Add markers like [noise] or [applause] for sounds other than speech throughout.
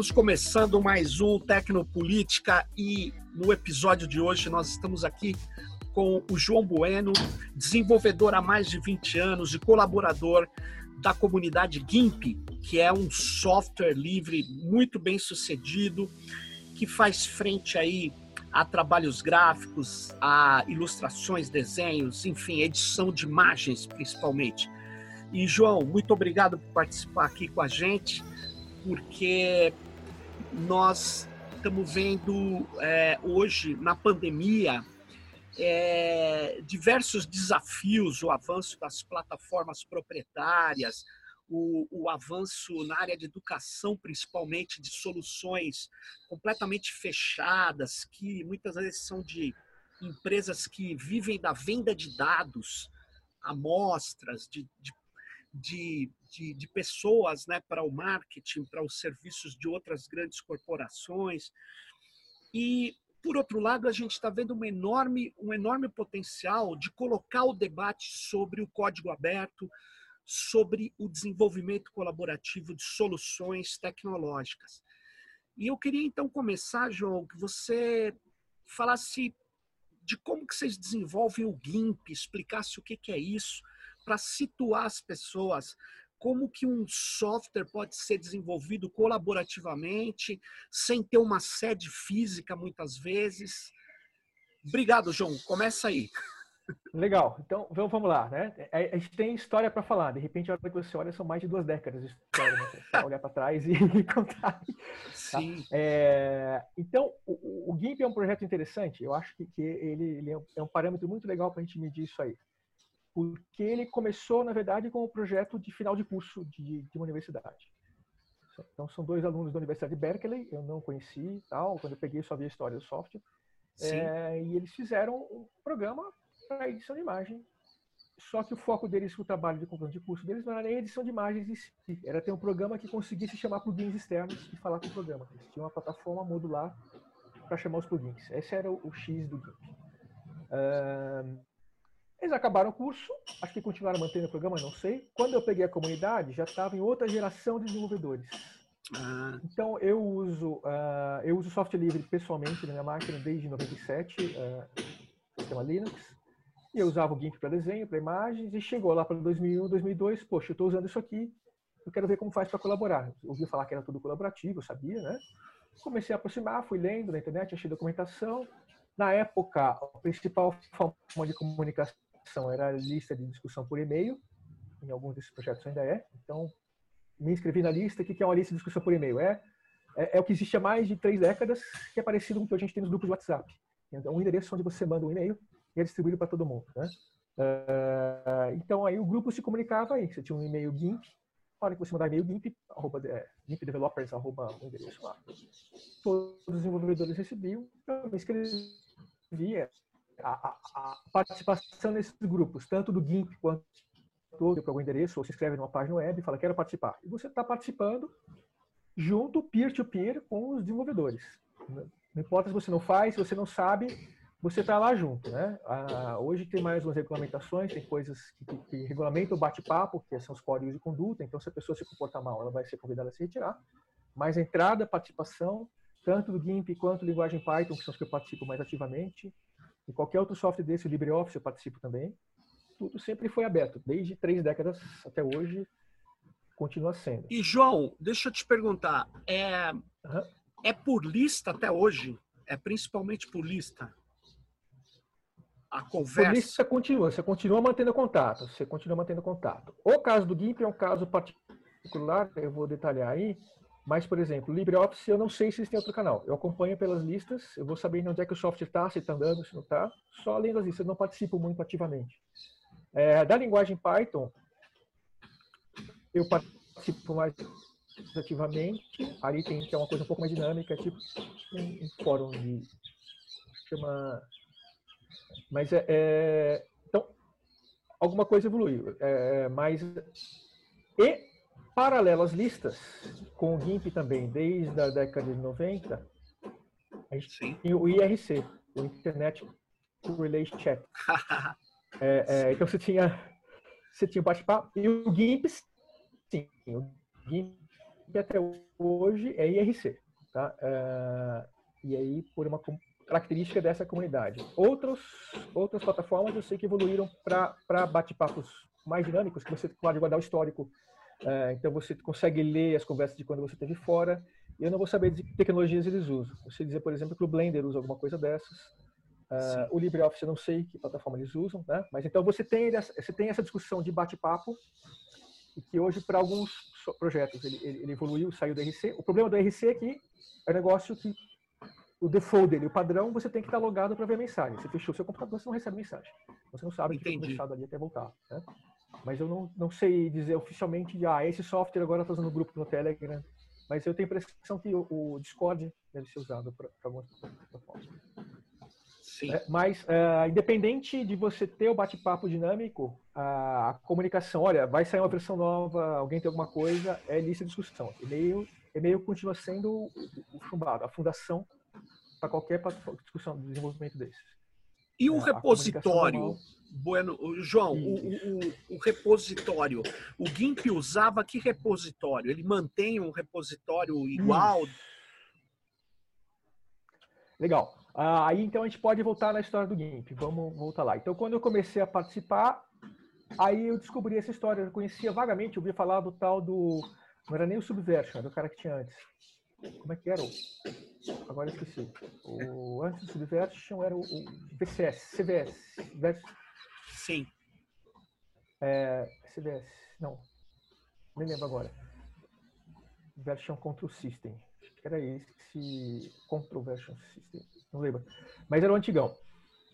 Estamos começando mais um Tecnopolítica e no episódio de hoje nós estamos aqui com o João Bueno, desenvolvedor há mais de 20 anos e colaborador da comunidade GIMP, que é um software livre muito bem sucedido, que faz frente aí a trabalhos gráficos, a ilustrações, desenhos, enfim, edição de imagens principalmente. E João, muito obrigado por participar aqui com a gente, porque nós estamos vendo é, hoje na pandemia é, diversos desafios, o avanço das plataformas proprietárias, o, o, avanço na área de educação, principalmente de soluções completamente fechadas, que muitas vezes são de empresas que vivem da venda de dados, amostras, de, de, de, de, de pessoas né, para o marketing, para os serviços de outras grandes corporações. E, por outro lado, a gente está vendo um enorme, um enorme potencial de colocar o debate sobre o código aberto, sobre o desenvolvimento colaborativo de soluções tecnológicas. E eu queria então começar, João, que você falasse de como que vocês desenvolvem o GIMP, explicasse o que, que é isso, para situar as pessoas, como que um software pode ser desenvolvido colaborativamente, sem ter uma sede física muitas vezes. Obrigado, João. Começa aí. Legal. Então, vamos lá, né? É, a gente tem história para falar. De repente, a hora que você olha, são mais de duas décadas de história, né? Olhar para trás e, [laughs] contar. Tá? Sim. É, então, o, o, GIMP é um projeto interessante. Eu acho que, que ele, ele, é um parâmetro muito legal para a gente medir isso aí. Porque ele começou, na verdade, com um projeto de final de curso de, de uma universidade. Então, são dois alunos da Universidade de Berkeley, eu não conheci tal. Quando eu peguei, só vi a história do software. É, e eles fizeram um programa para edição de imagem. Só que o foco deles, o trabalho de conclusão de curso deles, não era nem edição de imagens em si. Era ter um programa que conseguisse chamar plugins externos e falar com o programa. Eles tinham uma plataforma modular para chamar os plugins. Esse era o, o X do GIMP. Uh, eles acabaram o curso, acho que continuaram mantendo o programa, não sei. Quando eu peguei a comunidade, já estava em outra geração de desenvolvedores. Ah. Então eu uso uh, eu uso software livre pessoalmente na minha máquina desde 97, uh, sistema Linux. E eu usava o GIMP para desenho, para imagens, e chegou lá para 2001, 2002, poxa, eu estou usando isso aqui, eu quero ver como faz para colaborar. Ouvi falar que era tudo colaborativo, eu sabia, né? Comecei a aproximar, fui lendo na internet, achei documentação. Na época, a principal forma de comunicação era a lista de discussão por e-mail, em alguns desses projetos ainda é. Então, me inscrevi na lista. O que é uma lista de discussão por e-mail? É, é, é, o que existe há mais de três décadas, que é parecido com o que a gente tem nos grupos de WhatsApp. Então, um endereço onde você manda um e-mail e é distribuído para todo mundo. Né? Uh, então, aí o grupo se comunicava aí. Você tinha um e-mail GIMP, na hora que você mandar e-mail GIMP, arroba, é, GIMP arroba o endereço lá. Todos os desenvolvedores recebiam, eu me inscrevia. A, a, a, participação nesses grupos, tanto do GIMP quanto do algum endereço, ou se inscreve numa página web e fala, quero participar. E você está participando junto, peer-to-peer, -peer, com os desenvolvedores. Não importa se você não faz, se você não sabe, você está lá junto, né? Ah, hoje tem mais umas regulamentações, tem coisas que, que, que regulamentam o bate-papo, que são os códigos de conduta, então se a pessoa se comportar mal, ela vai ser convidada a se retirar. Mas a entrada, participação, tanto do GIMP quanto linguagem Python, que são os que eu participo mais ativamente, e qualquer outro software desse, o LibreOffice, eu participo também, tudo sempre foi aberto, desde três décadas até hoje, continua sendo. E, João, deixa eu te perguntar, é, uhum. é por lista até hoje? É principalmente por lista? a conversa. Por você continua, você continua mantendo contato, você continua mantendo contato. O caso do GIMP é um caso particular, eu vou detalhar aí, mas, por exemplo, LibreOffice, eu não sei se eles têm outro canal. Eu acompanho pelas listas, eu vou saber onde é que o software está, se está andando, se não está, só além das listas, eu não participo muito ativamente. É, da linguagem Python, eu participo mais ativamente, ali tem que é uma coisa um pouco mais dinâmica, tipo um, um fórum de chama mas é, é, então alguma coisa evoluiu. É, mas e paralelo às listas, com o GIMP também, desde a década de 90, a gente Sim. tinha o IRC, o Internet Relay Chat. [laughs] é, é, então você tinha você tinha participar e o GIMP sim, o GIMP até hoje é IRC, tá? Uh, e aí por uma característica dessa comunidade. Outros, outras plataformas eu sei que evoluíram para bate-papos mais dinâmicos, que você pode guardar o histórico. Uh, então você consegue ler as conversas de quando você esteve fora. Eu não vou saber de que tecnologias eles usam. Você dizer, por exemplo, que o Blender usa alguma coisa dessas. Uh, o LibreOffice eu não sei que plataforma eles usam, né? Mas então você tem, você tem essa discussão de bate-papo e que hoje para alguns projetos ele, ele, evoluiu, saiu do RC. O problema do RC é que é um negócio que o default dele, o padrão, você tem que estar logado para ver a mensagem. Você fechou seu computador, você não recebe mensagem. Você não sabe o que foi deixado ali até voltar. Né? Mas eu não, não sei dizer oficialmente, ah, esse software agora está usando grupo no Telegram. Mas eu tenho a impressão que o, o Discord deve ser usado para algumas plataformas. Sim. É, mas, uh, independente de você ter o bate-papo dinâmico, a, a, comunicação, olha, vai sair uma versão nova, alguém tem alguma coisa, é lista de discussão. E-mail, e-mail continua sendo o, o chumbado, a fundação para qualquer discussão de desenvolvimento desses. E o é, repositório, bueno, João, o, o, o, repositório, o GIMP usava que repositório? Ele mantém um repositório igual? Isso. Legal. Ah, aí então a gente pode voltar na história do GIMP. Vamos voltar lá. Então quando eu comecei a participar, aí eu descobri essa história. Eu conhecia vagamente, eu ouvi falar do tal do. Não era nem o Subversion, era o cara que tinha antes. Como é que era? Agora eu esqueci. O, antes do Subversion era o, o VCS, CVS. Sim. É, CVS, não. Nem lembro agora. Version Control System. Era esse. Control Version System. Não lembro. Mas era o antigão.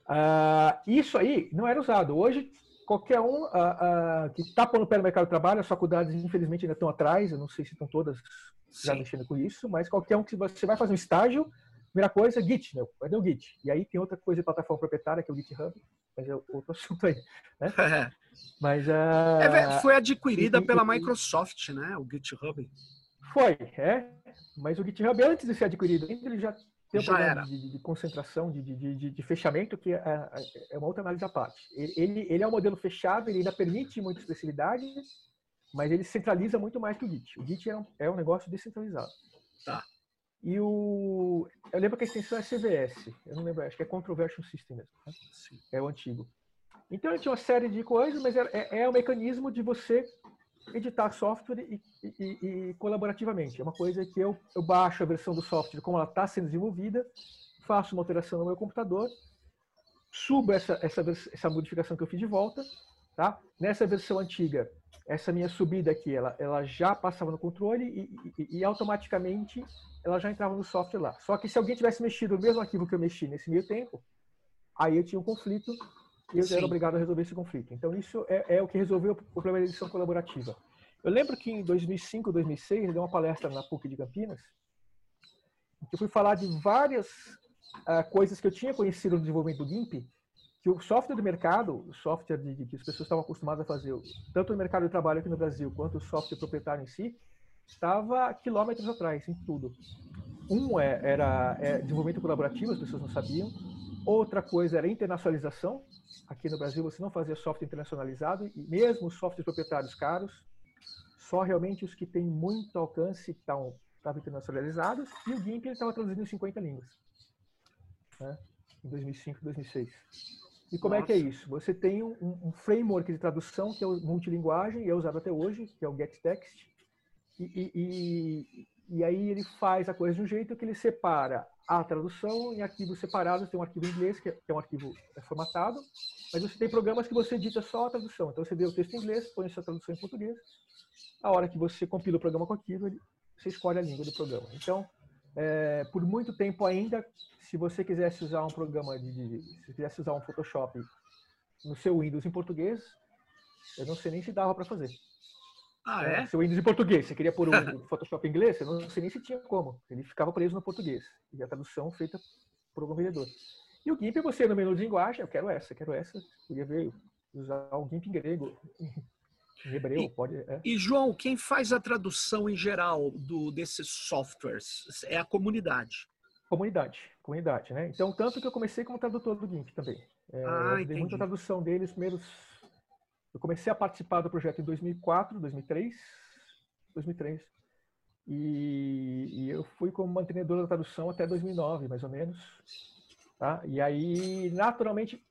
Uh, isso aí não era usado. Hoje, qualquer um uh, uh, que está pondo pé no mercado de trabalho, as faculdades, infelizmente, ainda estão atrás. Eu não sei se estão todas já Sim. mexendo com isso, mas qualquer um que você vai fazer um estágio, primeira coisa, Git, né? Cadê o Git? E aí tem outra coisa de plataforma proprietária, que é o GitHub, mas é outro [laughs] assunto aí. Né? [laughs] mas, uh, é, foi adquirida e, pela e, Microsoft, né? O GitHub. Foi, é. Mas o GitHub, antes de ser adquirido, ele já tem um já problema de, de, concentração, de, de, de, fechamento, que é, é, é, uma outra análise à parte. Ele, ele é um modelo fechado, ele ainda permite muita expressividade, mas ele centraliza muito mais que o Git. O Git é um, é um negócio descentralizado. Tá. E o. Eu lembro que a extensão é CVS. Eu não lembro, acho que é Controversial System mesmo. Né? É o antigo. Então ele tinha uma série de coisas, mas é, é, é um mecanismo de você editar software e, e, e, colaborativamente. É uma coisa que eu, eu baixo a versão do software como ela está sendo desenvolvida, faço uma alteração no meu computador, subo essa, essa, essa modificação que eu fiz de volta. Tá? Nessa versão antiga, essa minha subida aqui, ela, ela já passava no controle e, e, e, automaticamente ela já entrava no software lá. Só que se alguém tivesse mexido no mesmo arquivo que eu mexi nesse meio tempo, aí eu tinha um conflito e eu Sim. era obrigado a resolver esse conflito. Então isso é, é, o que resolveu o problema da edição colaborativa. Eu lembro que em 2005, 2006, eu dei uma palestra na PUC de Campinas, que eu fui falar de várias uh, coisas que eu tinha conhecido no desenvolvimento do GIMP, que o software do mercado, o software de, de, que as pessoas estavam acostumadas a fazer, tanto no mercado de trabalho aqui no Brasil, quanto o software proprietário em si, estava quilômetros atrás em tudo. Um é, era é, desenvolvimento colaborativo, as pessoas não sabiam. Outra coisa era internacionalização. Aqui no Brasil você não fazia software internacionalizado e mesmo softwares proprietários caros, só realmente os que têm muito alcance estavam internacionalizados e o GIMP estava traduzido em 50 línguas. Né? Em 2005, 2006. E como Nossa. é que é isso? Você tem um, um, framework de tradução que é multilinguagem e é usado até hoje, que é o GetText. E, e, e, e, aí ele faz a coisa de um jeito que ele separa a tradução em arquivos separados. Tem um arquivo em inglês, que é, é um arquivo é formatado, mas você tem programas que você edita só a tradução. Então você vê o texto em inglês, põe a sua tradução em português. A hora que você compila o programa com aquilo, ele, você escolhe a língua do programa. Então, é, por muito tempo ainda, se você quisesse usar um programa de, de, se quisesse usar um Photoshop no seu Windows em português, eu não sei nem se dava para fazer. Ah, é? é? Seu Windows em português, você queria pôr um [laughs] Photoshop em inglês, eu não sei nem se tinha como. Ele ficava preso no português. E a tradução feita por algum vendedor. E o GIMP, você no menu de linguagem, eu quero essa, quero essa. Podia ver, usar o GIMP em grego. Hebreu, e, pode. É. E, João, quem faz a tradução em geral do, desses softwares é a comunidade. Comunidade, comunidade, né? Então, tanto que eu comecei como tradutor do GIMP também. É, ah, eu dei muita tradução deles, primeiros. Eu comecei a participar do projeto em 2004, 2003, 2003. E, e, eu fui como mantenedor da tradução até 2009, mais ou menos. Tá? E aí, naturalmente,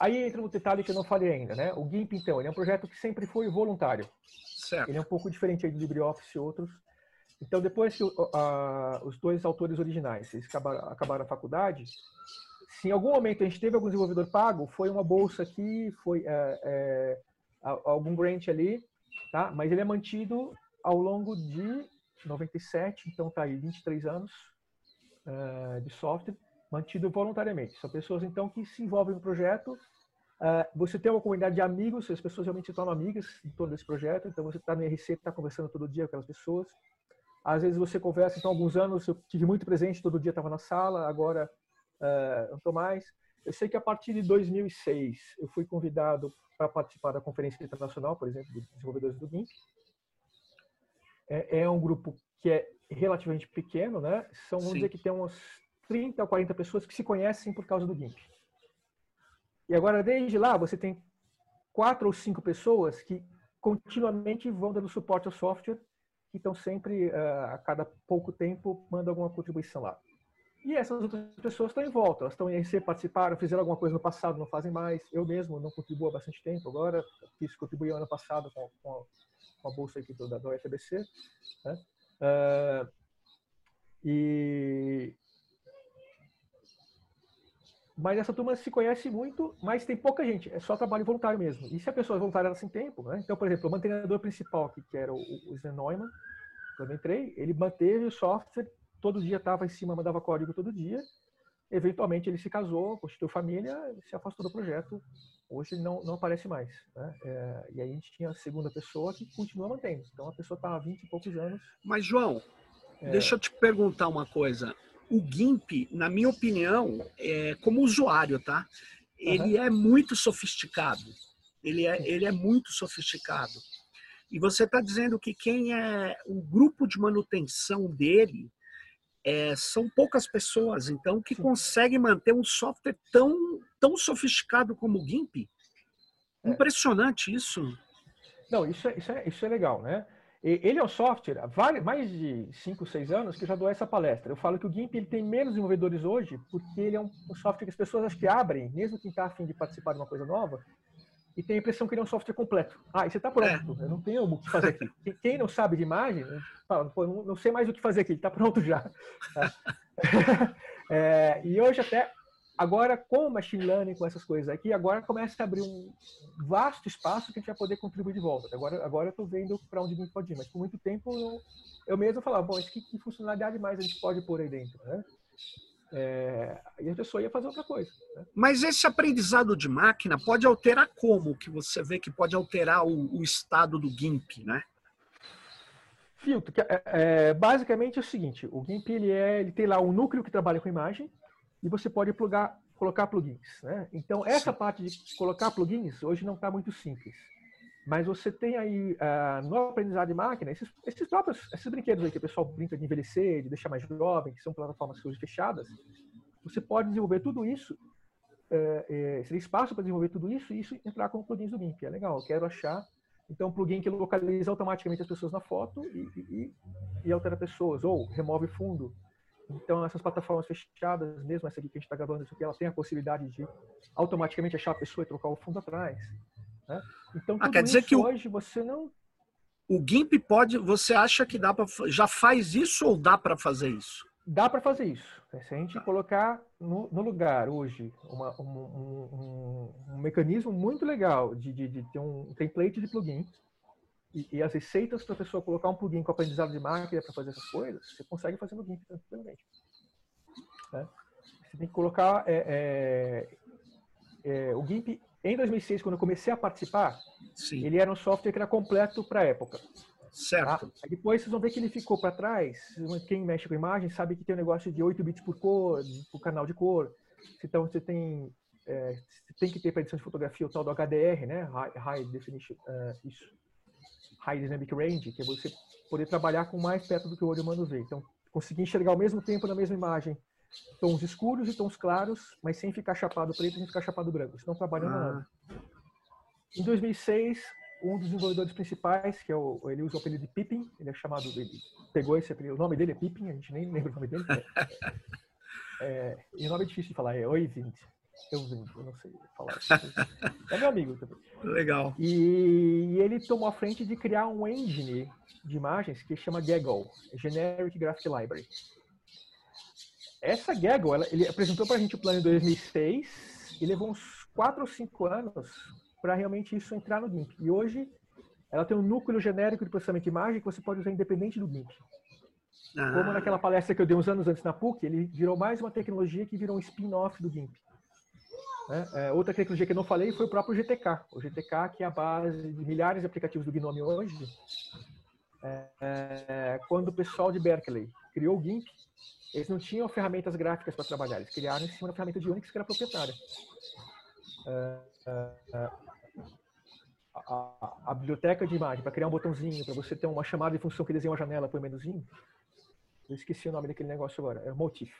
aí entra um detalhe que eu não falei ainda, né? O GIMP, então, ele é um projeto que sempre foi voluntário. Certo. Ele é um pouco diferente aí do LibreOffice e outros. Então, depois que a, os dois autores originais eles acabaram, acabaram a faculdade, se em algum momento a gente teve algum desenvolvedor pago, foi uma bolsa aqui, foi é, é, algum grant ali, tá? Mas ele é mantido ao longo de 97, então tá aí 23 anos uh, de software, mantido voluntariamente. São pessoas então que se envolvem no projeto. Uh, você tem uma comunidade de amigos, as pessoas realmente se tornam amigas em torno desse projeto. Então você está no RC, está conversando todo dia com aquelas pessoas. Às vezes você conversa, então alguns anos eu tive muito presente, todo dia estava na sala, agora uh, não estou mais. Eu sei que a partir de 2006 eu fui convidado para participar da conferência internacional, por exemplo, dos desenvolvedores do GIMP é, é um grupo que é relativamente pequeno, né? São, vamos Sim. dizer que tem umas 30 ou 40 pessoas que se conhecem por causa do GIMP. E agora, desde lá, você tem quatro ou cinco pessoas que continuamente vão dando suporte ao software, que estão sempre, a cada pouco tempo, mandando alguma contribuição lá. E essas outras pessoas estão em volta, elas estão em RC, participaram, fizeram alguma coisa no passado, não fazem mais. Eu mesmo não contribuo há bastante tempo, agora fiz contribuir ano passado com, com com a bolsa aqui da, da UFBC. Né? Uh, e mas essa turma se conhece muito, mas tem pouca gente, é só trabalho voluntário mesmo. E se a pessoa é voluntária, ela sem tempo, né? Então, por exemplo, o mantenedor principal aqui, que era o, o Sven Neumann, quando eu entrei, ele manteve o software, todo dia estava em cima, mandava código todo dia. Eventualmente ele se casou, constituiu família, se afastou do projeto Hoje não, não aparece mais. Né? É, e aí a gente tinha a segunda pessoa que continua mantendo. Então a pessoa está há 20 e poucos anos. Mas, João, é... deixa eu te perguntar uma coisa. O GIMP, na minha opinião, é, como usuário, tá? Ele uhum. é muito sofisticado. Ele é, ele é muito sofisticado. E você está dizendo que quem é o grupo de manutenção dele é, são poucas pessoas, então, que conseguem manter um software tão, tão sofisticado como o GIMP. É. Impressionante isso. Não, isso é, isso é, isso é legal, né? Ele é um software, há mais de 5, 6 anos que eu já dou essa palestra. Eu falo que o GIMP ele tem menos desenvolvedores hoje porque ele é um, um software que as pessoas acho que abrem, mesmo quem está afim de participar de uma coisa nova, e tem a impressão que ele é um software completo. Ah, e você está pronto, é. eu não tenho o que fazer aqui. Quem não sabe de imagem, fala, Pô, não, sei mais o que fazer aqui, está pronto já. [laughs] é, e hoje até, agora com o machine learning, com essas coisas aqui, agora começa a abrir um vasto espaço que a gente vai poder contribuir de volta. Agora, agora eu estou vendo para onde a gente pode ir, mas por muito tempo eu, eu mesmo falava, bom, que, que funcionalidade mais a gente pode pôr aí dentro, né? É, e a pessoa ia fazer outra coisa. Né? Mas esse aprendizado de máquina pode alterar como? Que você vê que pode alterar o, o estado do GIMP, né? Filtro, é, é, basicamente é o seguinte, o GIMP ele, é, ele tem lá um núcleo que trabalha com imagem e você pode plugar, colocar plugins. Né? Então, essa Sim. parte de colocar plugins hoje não está muito simples. Mas você tem aí, uh, no aprendizado de máquina, esses, esses próprios esses brinquedos aí que o pessoal brinca de envelhecer, de deixar mais jovem, que são plataformas hoje fechadas, você pode desenvolver tudo isso, uh, é, seria espaço para desenvolver tudo isso e isso entrar com plugins do GIMP. É legal, eu quero achar. Então, um plugin que localiza automaticamente as pessoas na foto e, e, e altera pessoas, ou remove fundo. Então, essas plataformas fechadas, mesmo essa aqui que a gente está gravando, isso aqui, ela tem a possibilidade de automaticamente achar a pessoa e trocar o fundo atrás. Né? Então, ah, quer dizer que hoje o, você não. O GIMP pode. Você acha que dá para. Já faz isso ou dá para fazer isso? Dá para fazer isso. Se a gente colocar no, no lugar hoje uma, um, um, um, um, mecanismo muito legal de, de, de, ter um template de plugin e, e as receitas para a pessoa colocar um plugin com aprendizado de máquina para fazer essas coisas, você consegue fazer no GIMP tranquilamente. Né? Você tem que colocar. É, é, é, o GIMP em 2006, quando eu comecei a participar, Sim. ele era um software que era completo para a época. Certo. Tá? depois vocês vão ver que ele ficou para trás. Quem mexe com imagem sabe que tem um negócio de 8 bits por cor, por canal de cor. Então você tem, é, tem que ter para edição de fotografia o tal do HDR, né? High, High Definition, uh, isso. High Dynamic Range, que é você poder trabalhar com mais perto do que o olho humano vê. Então, conseguir enxergar ao mesmo tempo na mesma imagem tons escuros e tons claros, mas sem ficar chapado preto, sem ficar chapado branco. Senão trabalhando ah. nada. Em 2006, um dos desenvolvedores principais, que é o, ele usa o apelido de Pippin, ele é chamado, ele pegou esse apelido, o nome dele é Pippin, a gente nem lembra o nome dele. É, [laughs] é, e o nome é difícil de falar, é Oivind. Eu eu não sei falar. É meu amigo também. Legal. E ele tomou a frente de criar um engine de imagens que chama Gaggle, Generic Graphic Library. Essa Gaggle, ela, ele apresentou para a gente o plano em 2006 e levou uns 4 ou 5 anos para realmente isso entrar no GIMP. E hoje ela tem um núcleo genérico de processamento de imagem que você pode usar independente do GIMP. Ah. Como naquela palestra que eu dei uns anos antes na PUC, ele virou mais uma tecnologia que virou um spin-off do GIMP. Né? É, outra tecnologia que eu não falei foi o próprio GTK. O GTK, que é a base de milhares de aplicativos do GNOME hoje. É, é, quando o pessoal de Berkeley criou o GIMP, eles não tinham ferramentas gráficas para trabalhar. Eles criaram em cima da ferramenta de Unix que era proprietária. É, é, é, a, a, a, biblioteca de imagem, para criar um botãozinho, para você ter uma chamada de função que desenha uma janela por menuzinho. Eu esqueci o nome daquele negócio agora. É o Motif.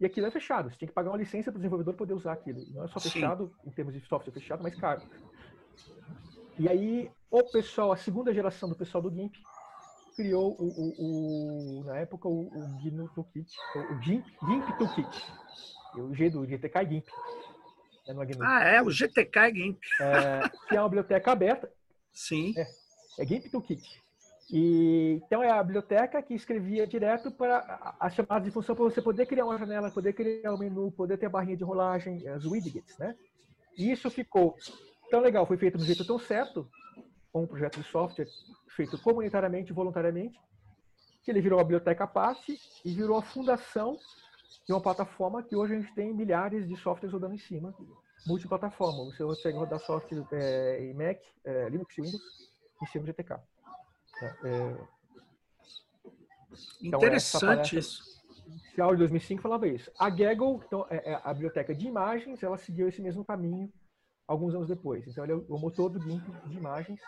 E aquilo é fechado. Você tem que pagar uma licença para o desenvolvedor poder usar aquilo. Não é só fechado Sim. em termos de software fechado, mas caro. E aí, o pessoal, a segunda geração do pessoal do GIMP, criou o, o, o na época o, o GNU Toolkit, o GIMP, GIMP Toolkit. O G do GTK é GIMP. É ah, é, o GTK é GIMP. É, que é uma biblioteca aberta. Sim. É, é GIMP Toolkit. E, então, é a biblioteca que escrevia direto para as chamadas de função para você poder criar uma janela, poder criar um menu, poder ter a barrinha de rolagem, as widgets, né? E isso ficou tão legal, foi feito do jeito tão certo, com um projeto de software feito comunitariamente, voluntariamente, que ele virou a biblioteca PASSE e virou a fundação de uma plataforma que hoje a gente tem milhares de softwares rodando em cima, multiplataforma. Você consegue rodar software é, em Mac, é, Linux Windows, em cima do GTK. É, é, então, Interessante isso. Inicial de 2005 falava isso. A Gaggle, então, é, é, a biblioteca de imagens, ela seguiu esse mesmo caminho alguns anos depois. Então, ele é o motor do GIMP de imagens.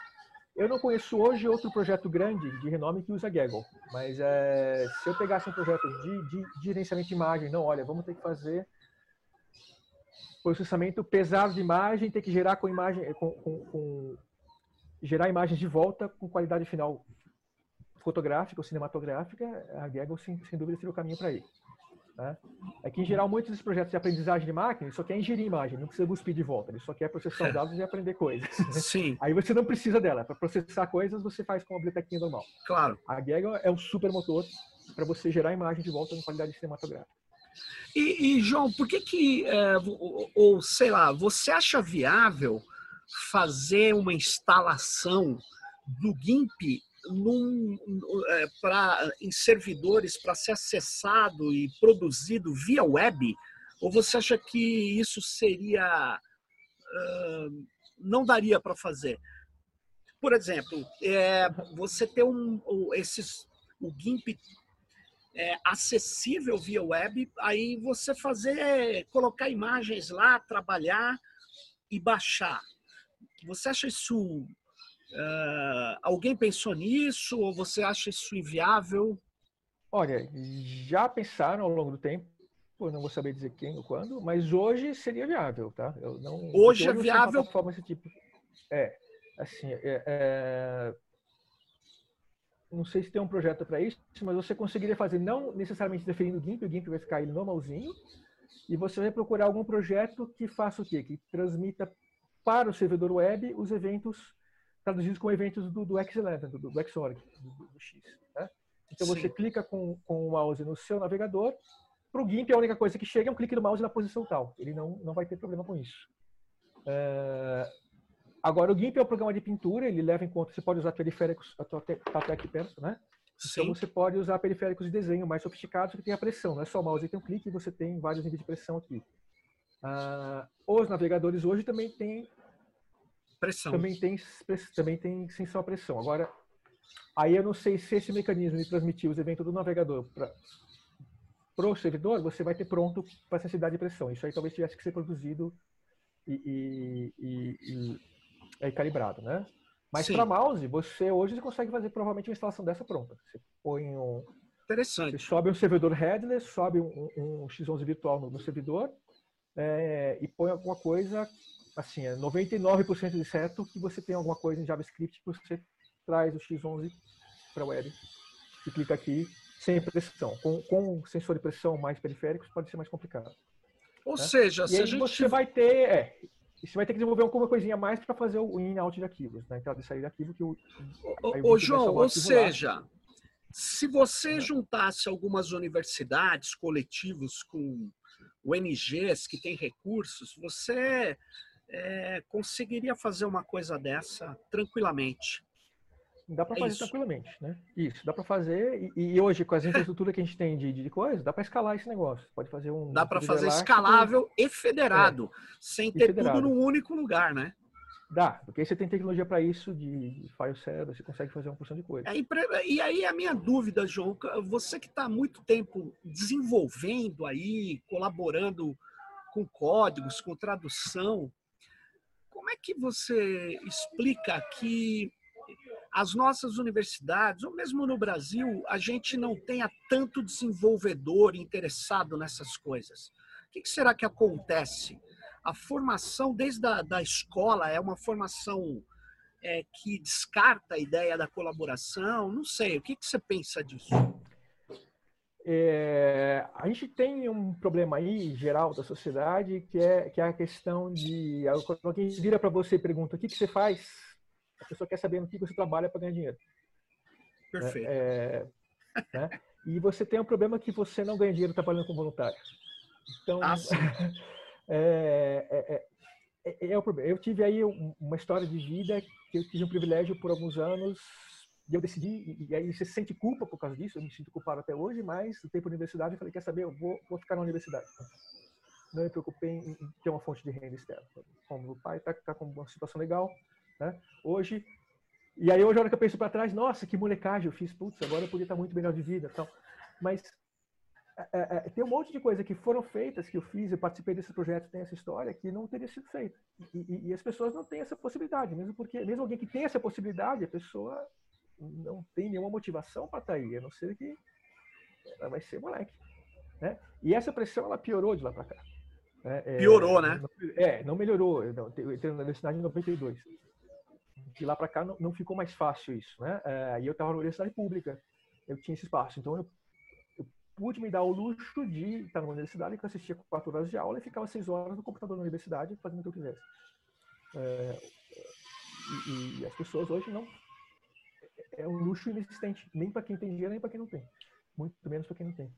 Eu não conheço hoje outro projeto grande de renome que usa Gaggle, mas é, se eu pegasse um projeto de, de, de gerenciamento de imagem, não, olha, vamos ter que fazer processamento pesado de imagem, ter que gerar com imagem, com, com, com gerar imagens de volta com qualidade final fotográfica ou cinematográfica, a Gaggle, sem, sem dúvida, seria o caminho para ir. Né? É que, em geral, muitos dos projetos de aprendizagem de máquina só quer ingerir imagem, não precisa cuspir de volta, ele só quer processar os dados e aprender coisas. [laughs] Sim. Aí você não precisa dela. Para processar coisas, você faz com a bibliotequinha normal. Claro. A Gaggle é um super motor para você gerar imagem de volta com qualidade cinematográfica. E, e João, por que que, é, ou, ou sei lá, você acha viável fazer uma instalação do GIMP é, em servidores para ser acessado e produzido via web? Ou você acha que isso seria. Uh, não daria para fazer? Por exemplo, é, você ter um, esses, o GIMP é, acessível via web, aí você fazer, colocar imagens lá, trabalhar e baixar. Você acha isso. Uh, alguém pensou nisso ou você acha isso inviável? Olha, já pensaram ao longo do tempo, eu não vou saber dizer quem ou quando, mas hoje seria viável, tá? Eu não, hoje é viável. Forma esse tipo. É, assim, é, é, não sei se tem um projeto para isso, mas você conseguiria fazer não necessariamente definindo o GIMP, o GIMP vai ficar ele normalzinho, e você vai procurar algum projeto que faça o quê? Que transmita para o servidor web os eventos traduzidos como eventos do, do X11, do, do Xorg, do, do, X. Né? Então Sim. você clica com, com o mouse no seu navegador. Para o GIMP, a única coisa que chega é um clique do mouse na posição tal. Ele não, não vai ter problema com isso. É... Agora, o GIMP é um programa de pintura, ele leva em conta, você pode usar periféricos, até, até aqui perto, né? Então você pode usar periféricos de desenho mais sofisticados que tem a pressão, não é só o mouse, tem um clique e você tem vários níveis de pressão aqui. Uh, os navegadores hoje também têm pressão. Também tem, também tem sensor pressão. Agora, aí eu não sei se esse mecanismo de transmitir os eventos do navegador para o servidor, você vai ter pronto para essa necessidade de pressão. Isso aí talvez tivesse que ser produzido e, e, e, e calibrado, né? Mas para mouse, você hoje consegue fazer provavelmente uma instalação dessa pronta. Você põe um. Interessante. Você sobe um servidor headless, sobe um, um X11 virtual no, no servidor, é, e põe alguma coisa assim, é 99% de certo que você tem alguma coisa em JavaScript que você traz o X11 para a web e clica aqui sem pressão. Com, com sensor de pressão mais periféricos pode ser mais complicado. Ou né? seja, e se a gente... você vai ter, é, você vai ter que desenvolver alguma coisinha a mais para fazer o in out de arquivos, né? Entrada e saída de arquivo que o. Ô, João, ou seja, lá. se você juntasse algumas universidades, coletivos com ONGs que têm recursos, você é, conseguiria fazer uma coisa dessa tranquilamente. Dá para é fazer isso. tranquilamente, né? Isso, dá para fazer. E, e, hoje, com as infraestruturas que a gente tem de, de coisa, dá para escalar esse negócio. Pode fazer um. Dá para fazer escalável e federado, é, sem ter federado. tudo num único lugar, né? Dá, porque você tem tecnologia para isso de, de file server, você consegue fazer uma porção de coisa. É, e aí a minha dúvida, João, você que está há muito tempo desenvolvendo aí, colaborando com códigos, com tradução, como é que você explica que as nossas universidades, ou mesmo no Brasil, a gente não tenha tanto desenvolvedor interessado nessas coisas. O que será que acontece? A formação desde a da escola é uma formação é, que descarta a ideia da colaboração? Não sei, o que, que você pensa disso? É, a gente tem um problema aí geral da sociedade que é, que é a questão de quando alguém vira para você e pergunta o que, que você faz a pessoa quer saber no que você trabalha para ganhar dinheiro. Perfeito. É, né? E você tem um problema que você não ganha dinheiro trabalhando com voluntário. Então, ah, [laughs] é, é, é, é, o problema. Eu tive aí uma história de vida que eu tive um privilégio por alguns anos e eu decidi, e aí você sente culpa por causa disso, eu me sinto culpado até hoje, mas no tempo da universidade eu falei, quer saber, eu vou, vou ficar na universidade. Não me preocupei em ter uma fonte de renda externa. Como o pai está tá com uma situação legal, né? Hoje, e aí hoje a hora que eu penso para trás, nossa, que molecagem eu fiz, putz, agora eu podia estar muito melhor de vida, tal. Mas é, é, é, tem um monte de coisa que foram feitas, que eu fiz, eu participei desse projeto, tem essa história, que não teria sido feita. E, e, e, as pessoas não têm essa possibilidade, mesmo porque, mesmo alguém que tem essa possibilidade, a pessoa não tem nenhuma motivação para estar tá aí, a não ser que ela vai ser moleque. Né? E essa pressão, ela piorou de lá para cá. Né? Piorou, né? É, não melhorou. Eu entrei na universidade em 92 de lá para cá não, não, ficou mais fácil isso, né? É, e eu estava na universidade pública, eu tinha esse espaço, então eu, pude me dar o luxo de estar numa universidade que eu assistia quatro horas de aula e ficava seis horas no computador na universidade fazendo o que eu quisesse. É, e, e, as pessoas hoje não é um luxo inexistente, nem para quem tem dinheiro nem para quem não tem, muito menos para quem não tem.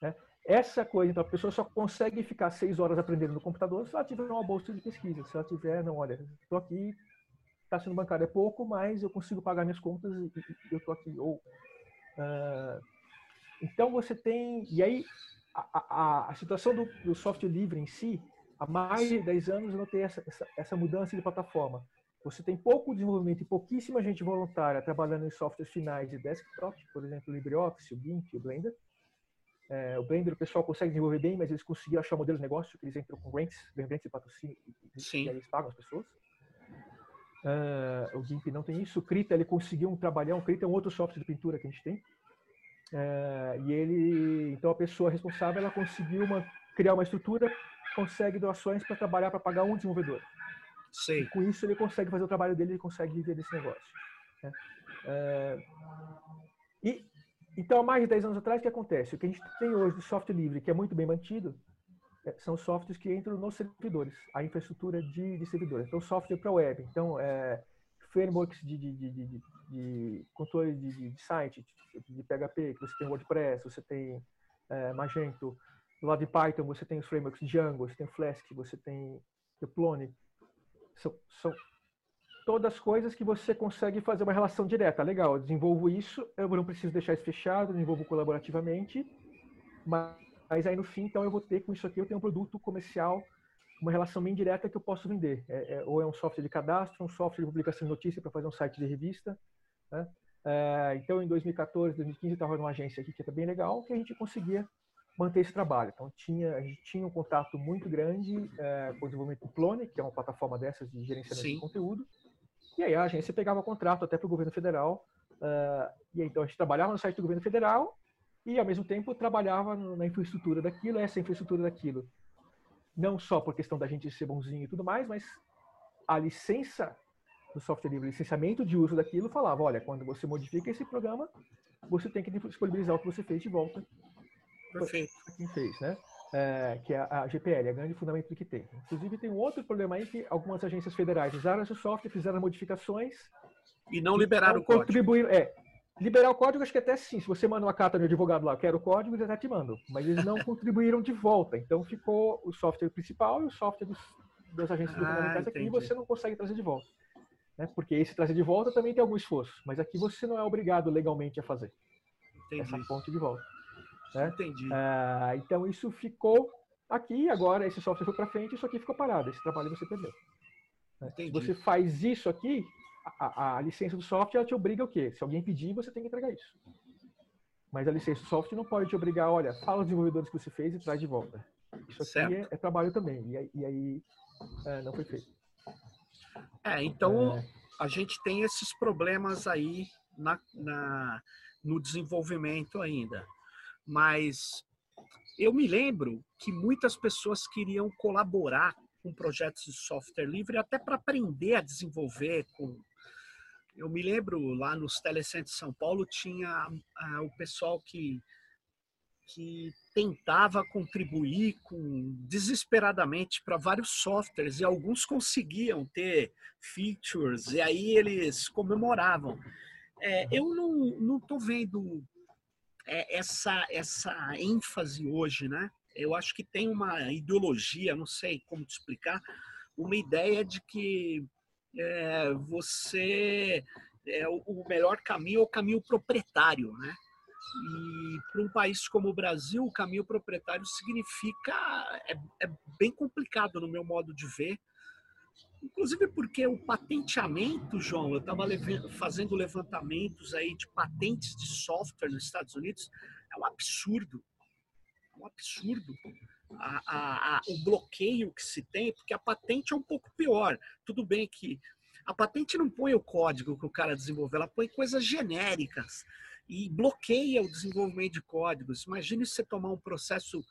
Né? Essa coisa, então, a pessoa só consegue ficar seis horas aprendendo no computador se ela tiver uma bolsa de pesquisa. Se ela tiver, não, olha, estou aqui está sendo bancário é pouco, mas eu consigo pagar minhas contas e, e eu estou aqui. Ou, uh, então você tem. E aí, a, a, a situação do, do, software livre em si, há mais de 10 anos eu notei essa, essa, essa mudança de plataforma. Você tem pouco desenvolvimento e pouquíssima gente voluntária trabalhando em softwares finais de desktop, por exemplo, o LibreOffice, o GIMP, o Blender. É, o Blender o pessoal consegue desenvolver bem, mas eles conseguiram achar modelo de negócio que eles entram com grants, grants de patrocínio e, e, e eles pagam as pessoas. Uh, o GIMP não tem isso. O Krita ele conseguiu um trabalhão. O Krita é um outro software de pintura que a gente tem. Uh, e ele, então a pessoa responsável, ela conseguiu uma, criar uma estrutura, consegue doações para trabalhar para pagar um desenvolvedor. Sim. E com isso ele consegue fazer o trabalho dele, ele consegue viver desse negócio. Né? Uh, e então há mais de 10 anos atrás o que acontece? O que a gente tem hoje de software livre, que é muito bem mantido, é, são softwares que entram nos servidores, a infraestrutura de, de servidores. Então, software para web. Então, é, frameworks de, de, de, de controle de, site, de PHP, que você tem WordPress, você tem é, Magento. Do lado de Python, você tem os frameworks Django, você tem Flask, você tem Plone. São, são todas coisas que você consegue fazer uma relação direta. Legal, eu desenvolvo isso, eu não preciso deixar isso fechado, desenvolvo colaborativamente, mas mas aí no fim, então eu vou ter com isso aqui, eu tenho um produto comercial, uma relação bem direta que eu posso vender. É, é, ou é um software de cadastro, um software de publicação de notícia para fazer um site de revista. Né? É, então, em 2014, 2015, eu estava numa agência aqui que era bem legal, que a gente conseguia manter esse trabalho. Então, tinha, a gente tinha um contato muito grande é, com o desenvolvimento do Plone, que é uma plataforma dessas de gerenciamento Sim. de conteúdo. E aí a agência pegava contrato até para o governo federal. Uh, e aí, então a gente trabalhava no site do governo federal e, ao mesmo tempo, trabalhava na infraestrutura daquilo, essa infraestrutura daquilo. Não só por questão da gente ser bonzinho e tudo mais, mas a licença do software livre, licenciamento de uso daquilo, falava, olha, quando você modifica esse programa, você tem que disponibilizar o que você fez de volta. Perfeito. Quem fez, né? É, que é a GPL, a grande fundamento que tem. Inclusive, tem um outro problema aí que algumas agências federais usaram esse software, fizeram modificações. E não liberaram o código. É, liberar o código, acho que até sim. Se você manda uma carta no advogado lá, quero o código, eles até te mandam. Mas eles não [laughs] contribuíram de volta. Então, ficou o software principal e o software dos, das agências ah, aqui e você não consegue trazer de volta. Né? Porque esse trazer de volta também tem algum esforço. Mas aqui você não é obrigado legalmente a fazer. Entendi. Essa ponte de volta. Né? Entendi. Ah, então isso ficou aqui, agora esse software foi para frente, isso aqui ficou parado, esse trabalho você perdeu. Né? Se você faz isso aqui, a, a, licença do software te obriga o quê? Se alguém pedir, você tem que entregar isso. Mas a licença do software não pode te obrigar, olha, fala os desenvolvedores que você fez e traz de volta. Isso aqui é, é, trabalho também, e, e aí é, não foi feito. É, então é... a gente tem esses problemas aí na, na, no desenvolvimento ainda. Mas eu me lembro que muitas pessoas queriam colaborar com projetos de software livre até para aprender a desenvolver com eu me lembro lá nos telecentros de São Paulo tinha ah, o pessoal que que tentava contribuir com desesperadamente para vários softwares e alguns conseguiam ter features e aí eles comemoravam. É, eu não estou vendo é, essa, essa ênfase hoje, né? Eu acho que tem uma ideologia, não sei como te explicar, uma ideia de que é, você é, o melhor caminho é o caminho proprietário, né? E para um país como o Brasil, o caminho proprietário significa é, é bem complicado no meu modo de ver, Inclusive porque o patenteamento, João, eu estava fazendo levantamentos aí de patentes de software nos Estados Unidos, é um absurdo. É um absurdo. A, a, a, o bloqueio que se tem, porque a patente é um pouco pior. Tudo bem que a patente não põe o código que o cara desenvolveu, ela põe coisas genéricas e bloqueia o desenvolvimento de códigos. Imagine você tomar um processo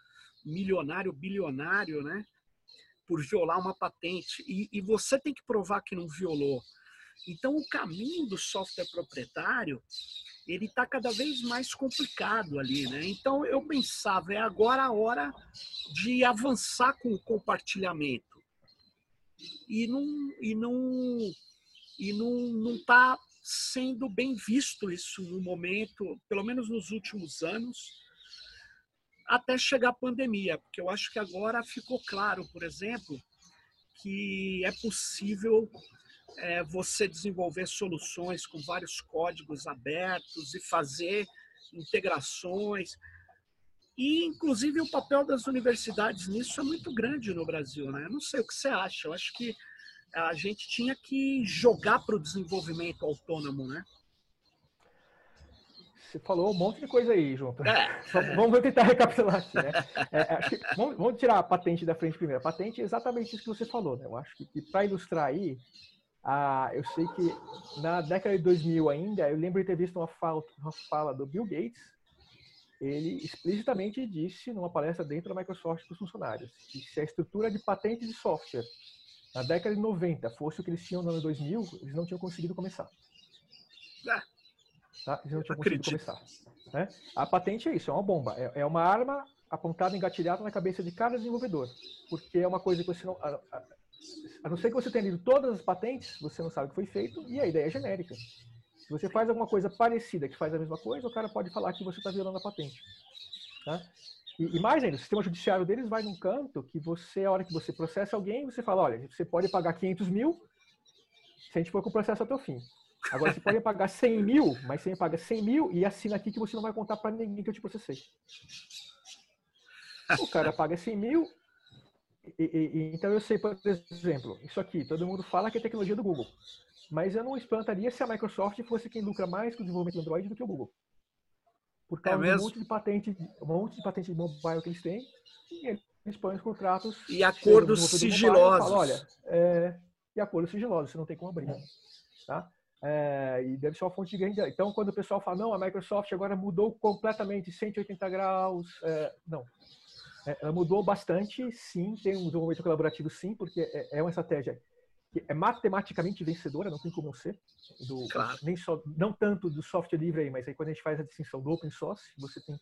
milionário, bilionário, né? por violar uma patente e, e você tem que provar que não violou. Então, o caminho do software proprietário ele está cada vez mais complicado ali, né? Então eu pensava é agora a hora de avançar com o compartilhamento e não e não e não não está sendo bem visto isso no momento, pelo menos nos últimos anos até chegar a pandemia, porque eu acho que agora ficou claro, por exemplo, que é possível é, você desenvolver soluções com vários códigos abertos e fazer integrações. E, inclusive, o papel das universidades nisso é muito grande no Brasil. Né? Eu não sei o que você acha, eu acho que a gente tinha que jogar para o desenvolvimento autônomo, né? Você falou um monte de coisa aí, João. É. [laughs] vamos tentar recapitular aqui, né? É, que, vamos, vamos, tirar a patente da frente primeiro. A patente é exatamente isso que você falou, né? Eu acho que, que para ilustrar aí, ah, eu sei que na década de 2000 ainda, eu lembro de ter visto uma fala, uma fala do Bill Gates, ele explicitamente disse numa palestra dentro da Microsoft para os funcionários que se a estrutura de patentes de software na década de 90 fosse o que eles tinham no ano 2000, eles não tinham conseguido começar. É. Tá? Eles não tinham conseguido começar. Né? A patente é isso, é uma bomba. É, é uma arma apontada, engatilhada na cabeça de cada desenvolvedor. Porque é uma coisa que você não... A, a, a não ser que você tenha lido todas as patentes, você não sabe o que foi feito e a ideia é genérica. Se você faz alguma coisa parecida que faz a mesma coisa, o cara pode falar que você está violando a patente. Tá? E, e, mais ainda, o sistema judiciário deles vai num canto que você, a hora que você processa alguém, você fala, olha, você pode pagar 500 mil se a gente for com o processo até o fim. Agora, você pode pagar 100 mil, mas você paga 100 mil e assina aqui que você não vai contar para ninguém que eu te processei. O cara paga 100 mil, e, e, e, então eu sei, por exemplo, isso aqui, todo mundo fala que é tecnologia do Google. Mas eu não espantaria se a Microsoft fosse quem lucra mais com o desenvolvimento do Android do que o Google. Por causa é um monte de patente, um monte de patente de mobile que eles têm, e eles põem os contratos. E acordos sigilosos. Fala, Olha, é, e acordos sigilosos, você não tem como abrir. Tá? É, e deve ser uma fonte de grande. Então, quando o pessoal fala, não, a Microsoft agora mudou completamente 180 graus, é, não. É, ela mudou bastante, sim, tem um desenvolvimento colaborativo, sim, porque é, é uma estratégia que é matematicamente vencedora, não tem como não ser. Do, claro. nem só, não tanto do software livre aí, mas aí quando a gente faz a distinção do open source, você tem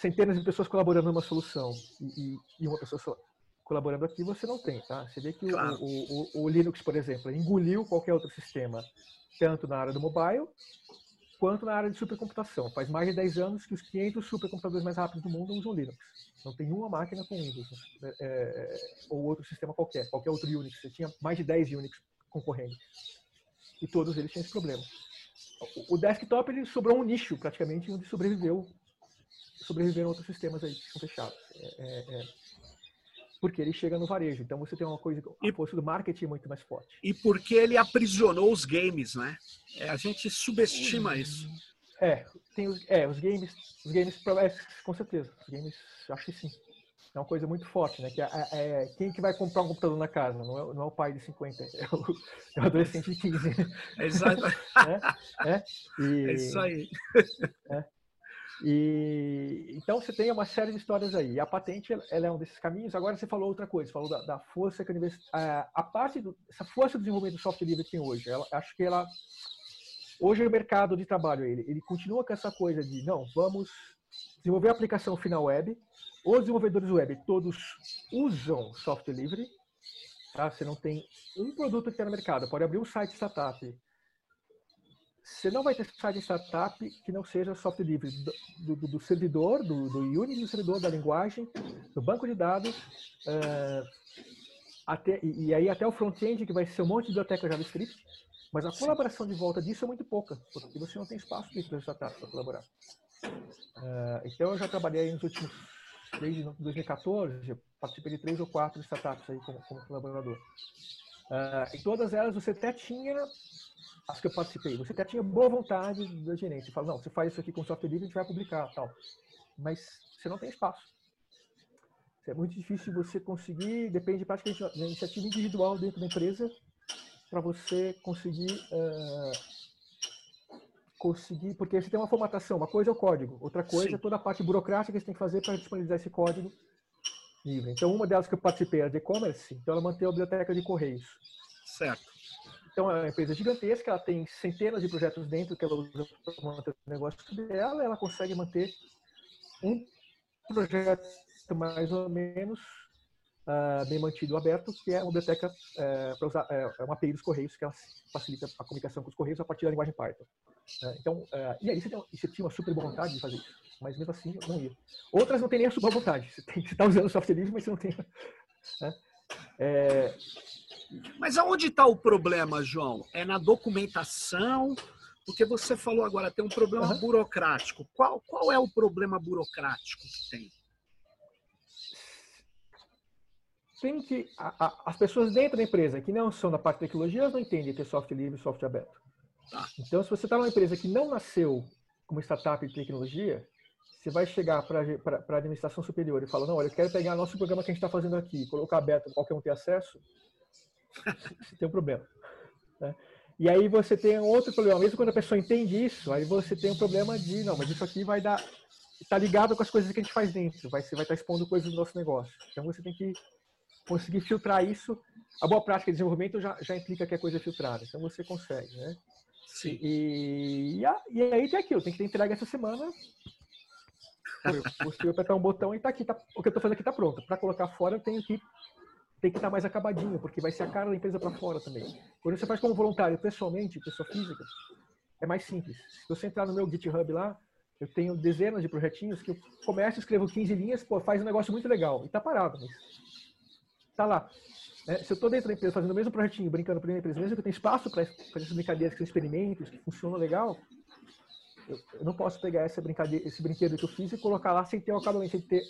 centenas de pessoas colaborando numa solução e, e uma pessoa só colaborando aqui, você não tem, tá? Você vê que claro. o, o, o, Linux, por exemplo, engoliu qualquer outro sistema, tanto na área do mobile quanto na área de supercomputação. Faz mais de 10 anos que os 500 supercomputadores mais rápidos do mundo usam Linux. Não tem uma máquina com Windows né? é, é, ou outro sistema qualquer, qualquer outro Unix. Você tinha mais de 10 Unix concorrendo. E todos eles tinham esse problema. O, o desktop ele sobrou um nicho, praticamente, onde sobreviveu sobreviveram outros sistemas aí que são fechados. É, é, é, porque ele chega no varejo. Então você tem uma coisa, a força do marketing é muito mais forte. E porque ele aprisionou os games, né? É, a gente subestima isso. É, tem os, é, os games, os games, é, com certeza, os games, acho que sim. É uma coisa muito forte, né? Que é, é, quem que vai comprar um computador na casa? Não é, não é o pai de 50, é o, é o adolescente de 15. Exato. [laughs] é, é, e, é isso aí. É. E então você tem uma série de histórias aí. A patente ela é um desses caminhos. Agora você falou outra coisa, falou da, da força que a, a, a parte do, essa força do desenvolvimento do software livre que tem hoje. Ela, acho que ela hoje o mercado de trabalho ele, ele continua com essa coisa de não, vamos desenvolver a aplicação final web. Os desenvolvedores web todos usam software livre. Tá? Você não tem um produto que está no mercado. Pode abrir um site startup você não vai ter site startup que não seja software livre do, do, do servidor, do, do Unity do servidor, da linguagem, do banco de dados, uh, até, e, aí até o front-end, que vai ser um monte de biblioteca JavaScript, mas a colaboração de volta disso é muito pouca, porque você não tem espaço dentro da startup para colaborar. Uh, então eu já trabalhei nos últimos, desde 2014, eu participei de três ou quatro startups aí como, como colaborador. Uh, em todas elas você até tinha as que eu participei, você até tinha boa vontade da gerente. Você fala, não, você faz isso aqui com software livre, a gente vai publicar tal. Mas você não tem espaço. É muito difícil você conseguir, depende praticamente da iniciativa individual dentro da empresa para você conseguir uh, conseguir, porque você tem uma formatação, uma coisa é o código, outra coisa Sim. é toda a parte burocrática que você tem que fazer para disponibilizar esse código livre. Então, uma delas que eu participei era de e-commerce, então ela mantém a biblioteca de correios. Certo. Então, é uma empresa gigantesca, ela tem centenas de projetos dentro que ela usa para manter o negócio dela, ela consegue manter um projeto mais ou menos uh, bem mantido aberto, que é uma biblioteca uh, para usar, uh, é uma API dos Correios, que ela facilita a comunicação com os Correios a partir da linguagem Python. Uh, então, e aí você, tem, você tinha uma super vontade de fazer isso, mas mesmo assim não ia. Outras não tem nem a super vontade, você está usando software livre, mas você não tem. Né? É, mas aonde está o problema, João? É na documentação? Porque você falou agora, tem um problema uhum. burocrático. Qual, qual é o problema burocrático que tem? Tem que. A, a, as pessoas dentro da empresa que não são da parte de tecnologia, não entendem ter software livre e software aberto. Tá. Então, se você está numa empresa que não nasceu como startup de tecnologia, você vai chegar para a administração superior e falar: não, olha, eu quero pegar nosso programa que a gente está fazendo aqui, colocar aberto, qualquer um ter acesso tem um problema. Né? E aí você tem outro problema, mesmo quando a pessoa entende isso, aí você tem um problema de, não, mas isso aqui vai dar, está ligado com as coisas que a gente faz dentro, vai, você vai estar tá expondo coisas do nosso negócio. Então você tem que conseguir filtrar isso. A boa prática de desenvolvimento já, já implica que é coisa filtrada, então você consegue, né? Sim. E, e, a, e aí tem aquilo, tem que ter entrega essa semana. Eu consigo apertar um botão e tá aqui, tá, o que eu estou fazendo aqui está pronto. Para colocar fora, eu tenho que tem que estar mais acabadinho, porque vai ser a cara da empresa para fora também. Quando você faz como voluntário, pessoalmente, pessoa física, é mais simples. Se você entrar no meu GitHub lá, eu tenho dezenas de projetinhos que eu começo, escrevo 15 linhas, pô, faz um negócio muito legal. E tá parado, mas tá lá. É, se eu estou dentro da empresa fazendo o mesmo projetinho, brincando para a empresa, mesmo que eu tenho espaço para essas brincadeiras que são experimentos, que funcionam legal, eu, eu, não posso pegar essa brincadeira, esse brinquedo que eu fiz e colocar lá sem ter o acabamento, sem ter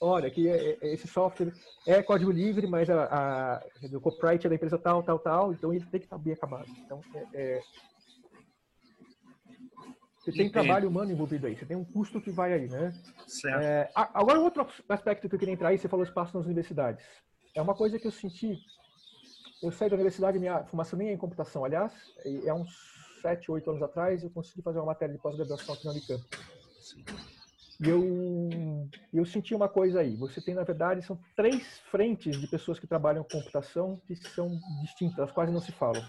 olha, que é, é, esse software é código livre, mas a, a, o copyright é da empresa tal, tal, tal, então ele tem que estar bem acabado. Então, é, é você tem trabalho humano envolvido aí, você tem um custo que vai aí, né? Certo. É, agora, outro aspecto que eu queria entrar aí, você falou espaço nas universidades. É uma coisa que eu senti, eu saí da universidade, minha formação nem é em computação, aliás, é uns sete, oito anos atrás, eu consegui fazer uma matéria de pós-graduação aqui na Unicamp. E eu eu senti uma coisa aí. Você tem, na verdade, são três frentes de pessoas que trabalham com computação que são distintas, elas quase não se falam.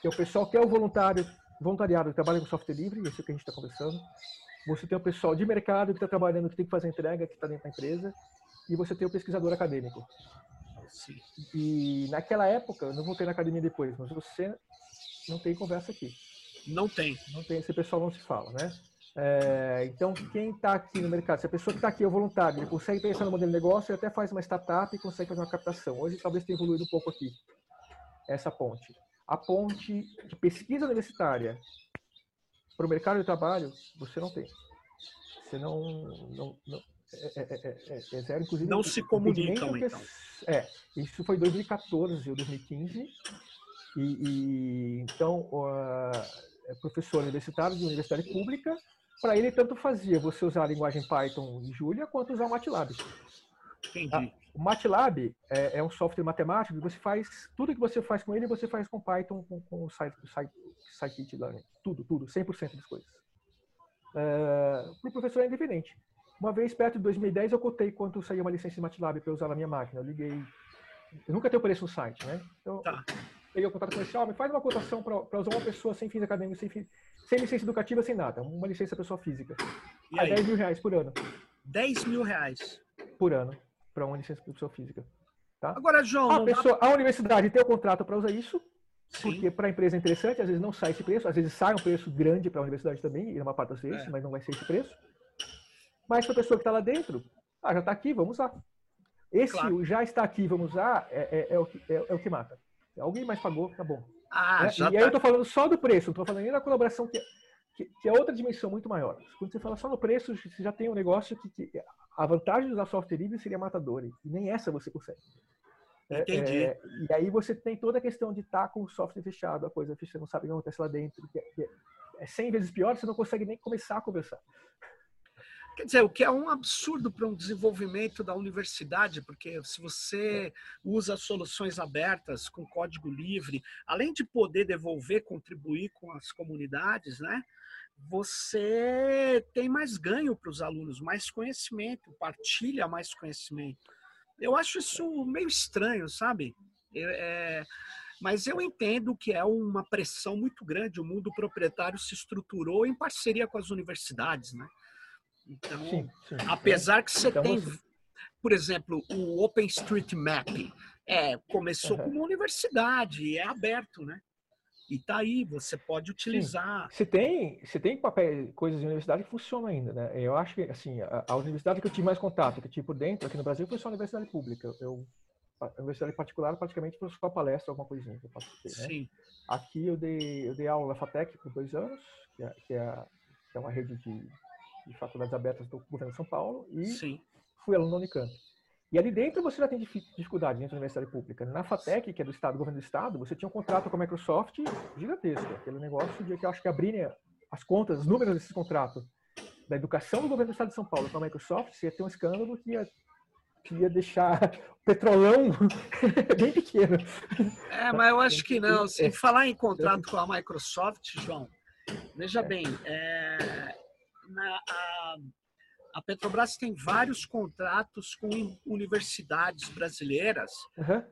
Que é o pessoal que é o voluntário, voluntariado que trabalha com software livre, esse é o que a gente está conversando. Você tem o pessoal de mercado que está trabalhando, que tem que fazer entrega, que está dentro da empresa. E você tem o pesquisador acadêmico. Sim. E naquela época, eu não voltei na academia depois, mas você não tem conversa aqui. Não tem. Não tem, esse pessoal não se fala, né? É, então, quem está aqui no mercado, se a pessoa que está aqui é voluntário, ele consegue pensar no modelo de negócio, ele até faz uma startup e consegue fazer uma captação. Hoje, talvez tenha evoluído um pouco aqui, essa ponte. A ponte de pesquisa universitária para o mercado de trabalho, você não tem. Você não. não, não é, é, é, é, zero, inclusive. Não se comunicam, então. É, isso foi 2014 ou 2015. E, e então, uh, professor universitário de universidade pública para ele, tanto fazia você usar a linguagem Python e Julia, quanto usar o MATLAB. Entendi. Ah, o MATLAB é, é, um software matemático que você faz, tudo que você faz com ele, você faz com Python, com, com o site, site, site learning. Tudo, tudo, 100% das coisas. Uh, para o professor é independente. Uma vez, perto de 2010, eu cotei quanto saía uma licença de MATLAB para usar na minha máquina. Eu liguei. Eu nunca tenho preço no site, né? Então, tá. Peguei o contato comercial, me faz uma cotação para usar uma pessoa sem fins acadêmicos, sem fins sem licença educativa, sem nada. Uma licença pessoa física. E a aí? 10 mil reais por ano. 10 mil reais? Por ano, para uma licença pessoa física. Tá? Agora, João... A, pessoa, dá... a universidade tem o contrato para usar isso, Sim. porque para a empresa é interessante, às vezes não sai esse preço, às vezes sai um preço grande para a universidade também, e maior parte das vezes, é. mas não vai ser esse preço. Mas para a pessoa que está lá dentro, ah, já está aqui, vamos usar. Esse claro. já está aqui, vamos usar, é, é, é o, que, é, é o que mata. Alguém mais pagou, tá bom. Ah, né? E tá... aí eu estou falando só do preço, não estou falando nem da colaboração, que, que, que, é outra dimensão muito maior. Quando você fala só no preço, você já tem um negócio que, que a vantagem de usar software livre seria matador, e nem essa você consegue. É, Entendi. É, e aí você tem toda a questão de estar tá com o software fechado, a coisa você não sabe o que acontece lá dentro, que é, que é 100 vezes pior, você não consegue nem começar a conversar. Quer dizer, o que é um absurdo para um desenvolvimento da universidade, porque se você usa soluções abertas com código livre, além de poder devolver, contribuir com as comunidades, né? Você tem mais ganho para os alunos, mais conhecimento, partilha mais conhecimento. Eu acho isso meio estranho, sabe? É, mas eu entendo que é uma pressão muito grande. O mundo proprietário se estruturou em parceria com as universidades, né? Então, sim, sim. apesar que você então, tem, você... por exemplo, o OpenStreetMap, é, começou uhum. como universidade, é aberto, né? E tá aí, você pode utilizar. Se tem, se tem papel, coisas de universidade que funcionam ainda, né? Eu acho que, assim, a, a, universidade que eu tive mais contato, que eu tive por dentro, aqui no Brasil, foi só a universidade pública. Eu, a universidade particular, praticamente, foi só palestra, alguma coisinha que eu participei, né? Sim. Aqui eu dei, eu dei aula na FATEC por dois anos, que é, que é, que é uma rede de de faculdades abertas do governo de São Paulo e Sim. fui aluno da Unicamp. E ali dentro você já tem dificuldade dentro da universidade pública. Na FATEC, que é do Estado, governo do Estado, você tinha um contrato com a Microsoft gigantesco. Aquele negócio de que eu acho que abrirem as contas, os números desse contrato da educação do governo do Estado de São Paulo com a Microsoft, você ia ter um escândalo que ia, que ia deixar o petrolão [laughs] bem pequeno. É, mas eu acho que não. Se falar em contrato com a Microsoft, João, veja bem, é, na, a, a, Petrobras tem vários contratos com universidades brasileiras uhum.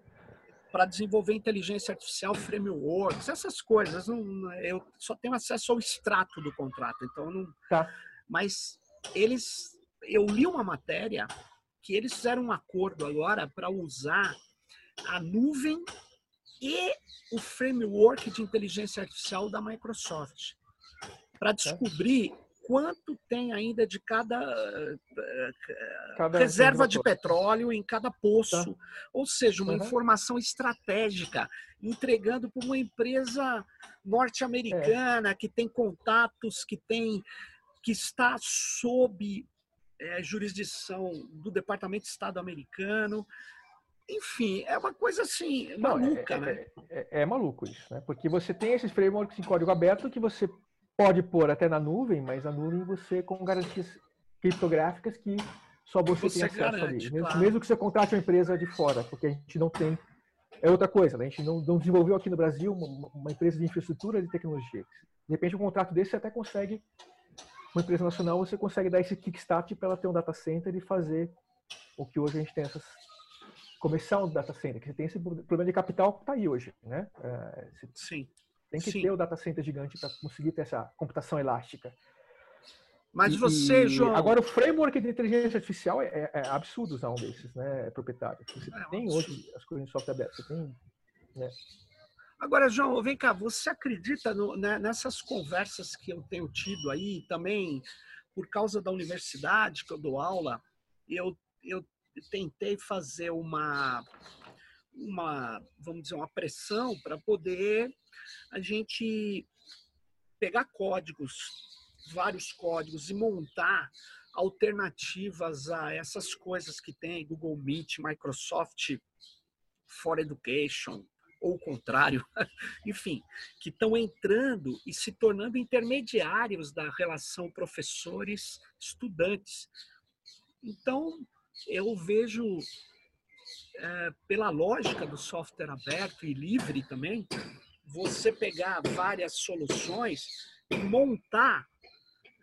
para desenvolver inteligência artificial, frameworks, essas coisas. Não, eu só tenho acesso ao extrato do contrato, então não. Tá. Mas eles, eu li uma matéria que eles fizeram um acordo agora para usar a nuvem e o framework de inteligência artificial da Microsoft para descobrir quanto tem ainda de cada, cada reserva de petróleo em cada poço. Tá. Ou seja, uma uhum. informação estratégica, entregando para uma empresa norte-americana é. que tem contatos, que tem que está sob é, jurisdição do Departamento de Estado americano. Enfim, é uma coisa assim, Não, é, maluca, é, né? É, é, é, maluco isso, né? Porque você tem esses frameworks em código aberto que você pode pôr até na nuvem, mas a nuvem você com garantias criptográficas que só você, você tem acesso garante, ali. Mesmo, claro. mesmo, que você contrate uma empresa de fora, porque a gente não tem. É outra coisa, né? a gente não, não desenvolveu aqui no Brasil uma, uma, empresa de infraestrutura de tecnologia. De repente, um contrato desse você até consegue uma empresa nacional, você consegue dar esse kickstart para ela ter um data center e fazer o que hoje a gente tem essas começar um data center, que você tem esse problema de capital que está aí hoje, né? É, Sim. Tem que Sim. ter o data center gigante para conseguir ter essa computação elástica. Mas você, e, João. Agora, o framework de inteligência artificial é, é, é absurdo usar um desses, né, proprietário. Você é, tem hoje as coisas em software aberto, você tem. Né? Agora, João, vem cá, você acredita no, né, nessas conversas que eu tenho tido aí, também por causa da universidade que eu dou aula, eu, eu tentei fazer uma, uma, vamos dizer, uma pressão para poder a gente pegar códigos, vários códigos e montar alternativas a essas coisas que tem Google Meet, Microsoft for Education, ou o contrário, [laughs] enfim, que estão entrando e se tornando intermediários da relação professores-estudantes. Então, eu vejo, é, pela lógica do software aberto e livre também, você pegar várias soluções e montar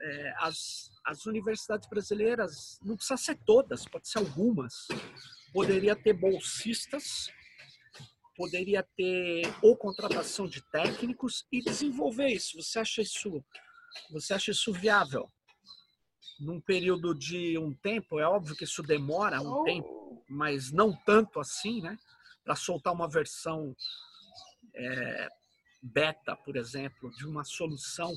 é, as, as universidades brasileiras, não precisa ser todas, pode ser algumas. Poderia ter bolsistas, poderia ter ou contratação de técnicos e desenvolver isso. Você acha isso, você acha isso viável? Num período de um tempo, é óbvio que isso demora um oh. tempo, mas não tanto assim, né? Para soltar uma versão é, beta, por exemplo, de uma solução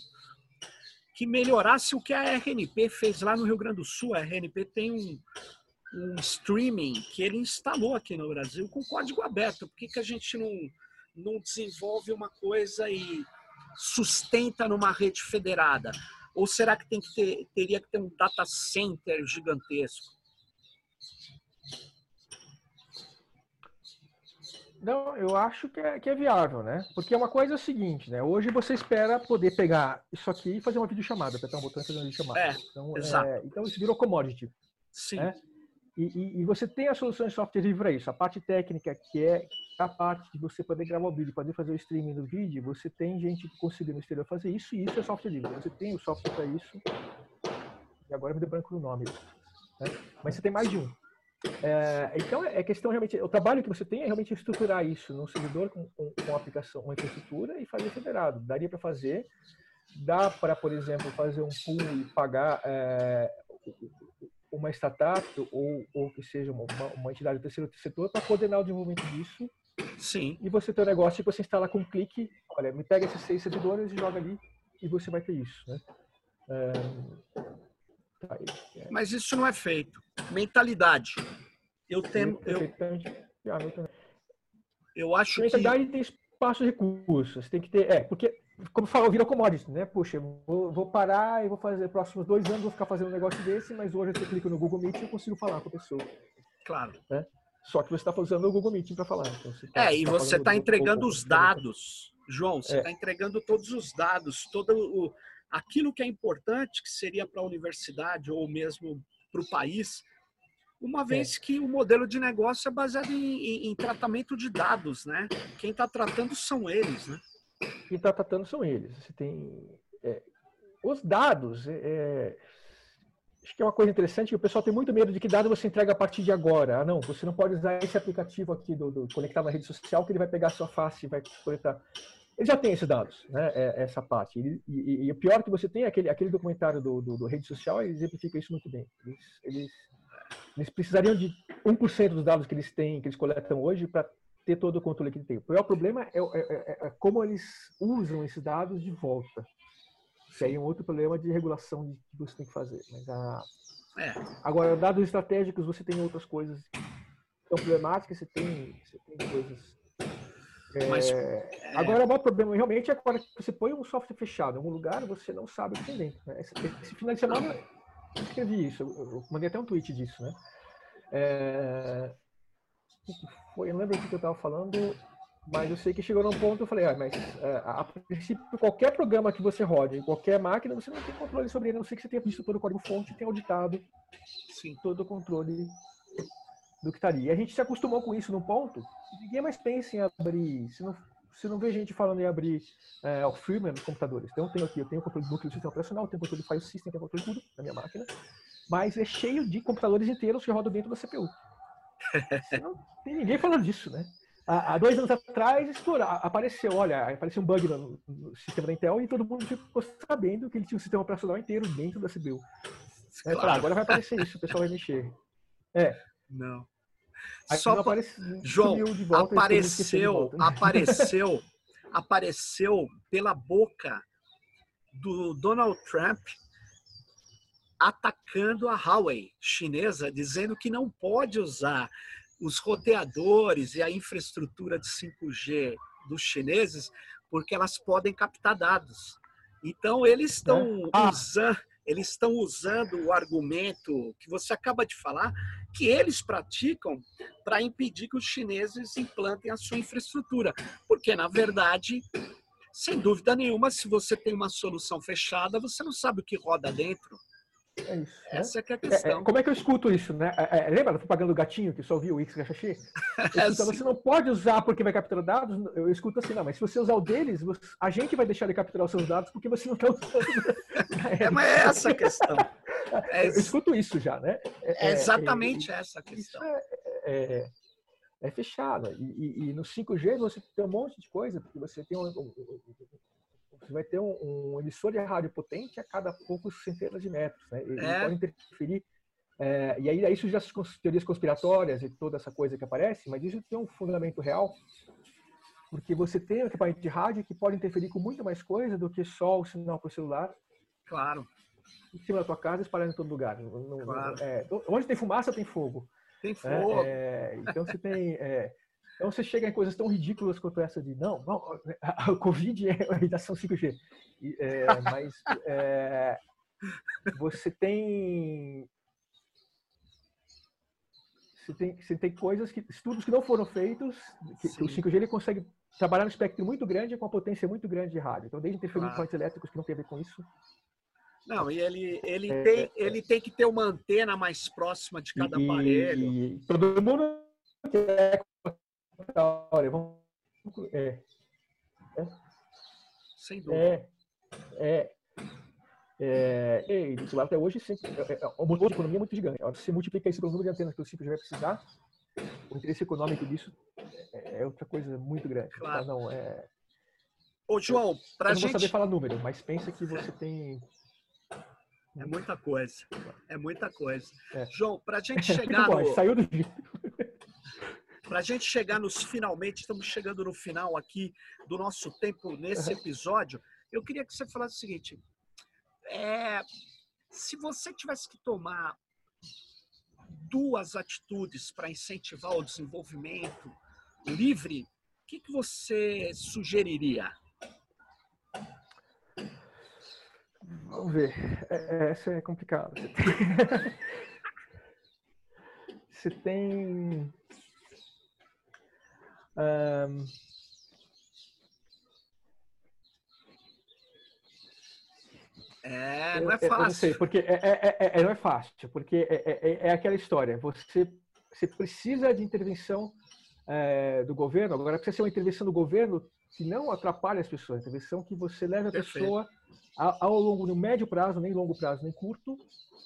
que melhorasse o que a RNP fez lá no Rio Grande do Sul. A RNP tem um, um streaming que ele instalou aqui no Brasil com código aberto. Por que, que a gente não, não desenvolve uma coisa e sustenta numa rede federada? Ou será que, tem que ter, teria que ter um data center gigantesco? Não, eu acho que é, que é viável, né? Porque uma coisa é o seguinte, né? Hoje você espera poder pegar isso aqui e fazer uma videochamada, apertar um botão e fazer uma videochamada. É, então, exato. É, então isso virou commodity. Sim. Né? E, e, e, você tem a solução de software livre para isso. A parte técnica, que é a parte de você poder gravar o vídeo, poder fazer o streaming do vídeo, você tem gente que conseguiu no exterior fazer isso, e isso é software livre. Você tem o software para isso. E agora me deu branco no nome. Né? Mas você tem mais de um. É, então, é questão realmente. O trabalho que você tem é realmente estruturar isso num servidor com, com, com aplicação, uma infraestrutura e fazer federado. Daria para fazer. Dá para, por exemplo, fazer um pool e pagar é, uma startup ou, ou que seja uma, uma entidade do terceiro setor para coordenar o desenvolvimento disso. Sim. E você tem um negócio que você instala com um clique. Olha, me pega esses seis servidores e joga ali e você vai ter isso, né? É, é. Mas isso não é feito. Mentalidade. Eu tenho. Eu, eu acho mentalidade que. tem espaço de recursos. Tem que ter. É, porque como falou, virou commodity, né? Puxa, vou, vou, parar e vou fazer próximos dois anos, vou ficar fazendo um negócio desse, mas hoje eu clico no Google Meet e eu consigo falar com a pessoa. Claro. Né? Só que você está usando o Google Meet para falar. Então tá, é, e tá você está entregando os dados, João, você está é. entregando todos os dados, todo o, aquilo que é importante, que seria para a universidade ou mesmo para o país, uma vez é. que o modelo de negócio é baseado em, em, em tratamento de dados, né? Quem está tratando são eles, né? Quem está tratando são eles. Você tem é, os dados. É, é, acho que é uma coisa interessante. O pessoal tem muito medo de que dado você entrega a partir de agora. Ah, não, você não pode usar esse aplicativo aqui do, do conectado na rede social que ele vai pegar a sua face e vai coletar. Ele já tem esses dados, né? É, essa parte. E, e, e, o pior que você tem é aquele, aquele documentário do, do, do rede social, ele exemplifica isso muito bem. Eles, eles, eles precisariam de 1% dos dados que eles têm, que eles coletam hoje, para ter todo o controle que ele tem. O pior problema é, é, é, é, como eles usam esses dados de volta. Que aí é um outro problema de regulação que você tem que fazer. Mas a... É. Agora, dados estratégicos, você tem outras coisas problemáticas, você tem, você tem coisas. É, Mas, é... Agora, o maior problema realmente é quando você põe um software fechado em algum lugar, você não sabe o que tem dentro. Né? Esse, esse final de semana eu escrevi isso, eu, eu mandei até um tweet disso, né? É, foi, eu não lembro o que eu estava falando, mas eu sei que chegou num ponto eu falei, ah, mas é, a princípio, qualquer programa que você rode em qualquer máquina, você não tem controle sobre ele, a não ser que você tenha visto todo o código-fonte e tenha auditado Sim. todo o controle do que está ali. E a gente se acostumou com isso num ponto, ninguém mais pensa em abrir, se não, você não vê gente falando em abrir é, o firmware nos computadores. Então, eu tenho aqui, eu tenho o controle do núcleo do sistema operacional, eu tenho o controle do file system, tenho o controle de tudo na minha máquina, mas é cheio de computadores inteiros que rodam dentro da CPU. [laughs] Não tem ninguém falando disso, né? Há dois anos atrás, apareceu, olha, apareceu um bug no, no, sistema da Intel e todo mundo ficou sabendo que ele tinha um sistema operacional inteiro dentro da CPU. Claro. Falei, agora vai aparecer isso, o pessoal vai mexer. É. Não. Só aparece, João, volta, apareceu, apareceu, [laughs] apareceu pela boca do Donald Trump atacando a Huawei chinesa, dizendo que não pode usar os roteadores e a infraestrutura de 5G dos chineses, porque elas podem captar dados. Então eles estão é. ah. usando, eles estão usando o argumento que você acaba de falar, que eles praticam para impedir que os chineses implantem a sua infraestrutura, porque na verdade, sem dúvida nenhuma, se você tem uma solução fechada, você não sabe o que roda dentro. É isso. Né? Essa né? é a questão. É, é, como é que eu escuto isso, né? É, é lembra da propaganda do gatinho que só ouviu o X Gachaxi? [laughs] Então, você não pode usar porque vai capturar dados. Eu escuto assim, não, mas se você usar o deles, a gente vai deixar de capturar os seus dados porque você não está usando. [laughs] é, mas é essa a questão. [laughs] eu escuto isso já, né? É, exatamente essa a questão. é, é fechada. E, e, e, no 5G você tem um monte de coisa, porque você tem um, um, você vai ter um, um, emissor de rádio potente a cada poucos centenas de metros. Né? Ele é. pode interferir. É, e aí, isso já são teorias conspiratórias e toda essa coisa que aparece, mas isso tem um fundamento real, porque você tem um equipamento de rádio que pode interferir com muito mais coisa do que só o sinal para o celular. Claro. Em cima da tua casa, espalhando em todo lugar. Claro. é, onde tem fumaça, tem fogo. Tem né? fogo. então, você tem é, então você chega em coisas tão ridículas quanto essa de não, não [laughs] a Covid é a radiação 5G. É, mas é, você tem você tem, você tem coisas que estudos que não foram feitos que, que o 5G ele consegue trabalhar no espectro muito grande com uma potência muito grande de rádio. Então desde interferir claro. elétricos que não tem a ver com isso. Não, e ele, ele, é, tem, ele tem que ter uma antena mais próxima de cada e, aparelho. E todo mundo quer Olha, vamos. É. é. Sem dúvida. É. É. é, e até hoje sempre, é, é, o motor de economia é muito gigante. Você multiplica isso pelo número de antenas que o ciclo já vai precisar, o interesse econômico disso é, é outra coisa muito grande. Claro. Então, não, é... Ô, João, para gente... não vou saber falar número, mas pensa que você tem... É muita coisa. É muita coisa. É. João, para gente [laughs] chegar no... Saiu do vídeo. Para a gente chegar nos finalmente, estamos chegando no final aqui do nosso tempo nesse episódio. Eu queria que você falasse o seguinte: é, se você tivesse que tomar duas atitudes para incentivar o desenvolvimento livre, o que, que você sugeriria? Vamos ver. É, essa é complicada. [laughs] Você tem um, é, não é fácil. Eu, não sei, porque é, é, é, não é fácil, porque é, aquela história. Você, você precisa de intervenção do governo. Agora precisa ser uma intervenção do governo que não atrapalhe as pessoas, intervenção que você leve a Perfeito. pessoa ao longo, no médio prazo, nem longo prazo, nem curto,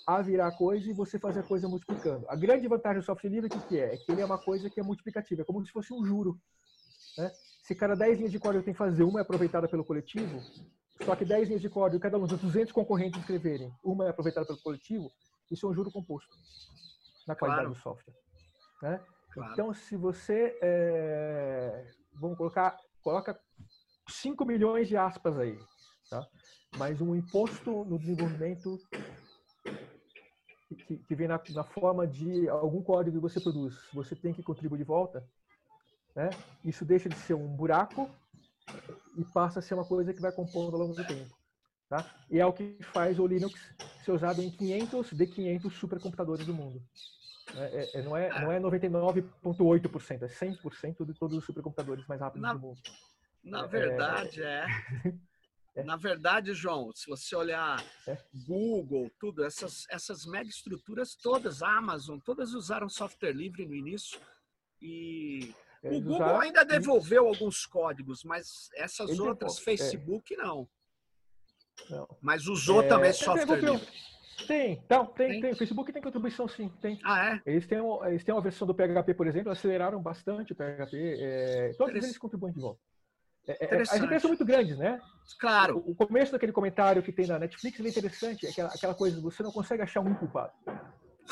a virar coisa e você fazer a coisa multiplicando. A grande vantagem do software livre, o que é? É que ele é uma coisa que é multiplicativa, é como se fosse um juro. Né? Se cada 10 linhas de código tem que fazer uma é aproveitada pelo coletivo, só que 10 linhas de código, cada um dos 200 concorrentes escreverem, uma é aproveitada pelo coletivo, isso é um juro composto na qualidade claro. do software. Né? Claro. Então, se você, é, vamos colocar, coloca 5 milhões de aspas aí, tá? Mas um imposto no desenvolvimento que, que vem na, na, forma de algum código que você produz, você tem que contribuir de volta, né? isso deixa de ser um buraco e passa a ser uma coisa que vai compondo ao longo do tempo. Tá? E é o que faz o Linux ser usado em 500 de 500 supercomputadores do mundo. É, é, não é, não é 99,8%, é 100% de todos os supercomputadores mais rápidos na, do mundo. Na verdade, é. é. [laughs] É. Na verdade, João, se você olhar é. Google, tudo, essas, essas mega estruturas todas, Amazon, todas usaram software livre no início. E O Google usaram, ainda devolveu alguns códigos, mas essas Ele outras, devolve, é. Facebook, é. não. não. Mas usou é, também software livre. Tem, então, tem, tem, tem. O Facebook tem contribuição sim, tem. Ah, é? Eles têm, eles têm uma versão do PHP, por exemplo, aceleraram bastante o PHP. É, todos eles contribuem de volta. É, as empresas são muito grandes, né? Claro. O, o, começo daquele comentário que tem na Netflix é interessante, é aquela, aquela coisa, você não consegue achar um culpado.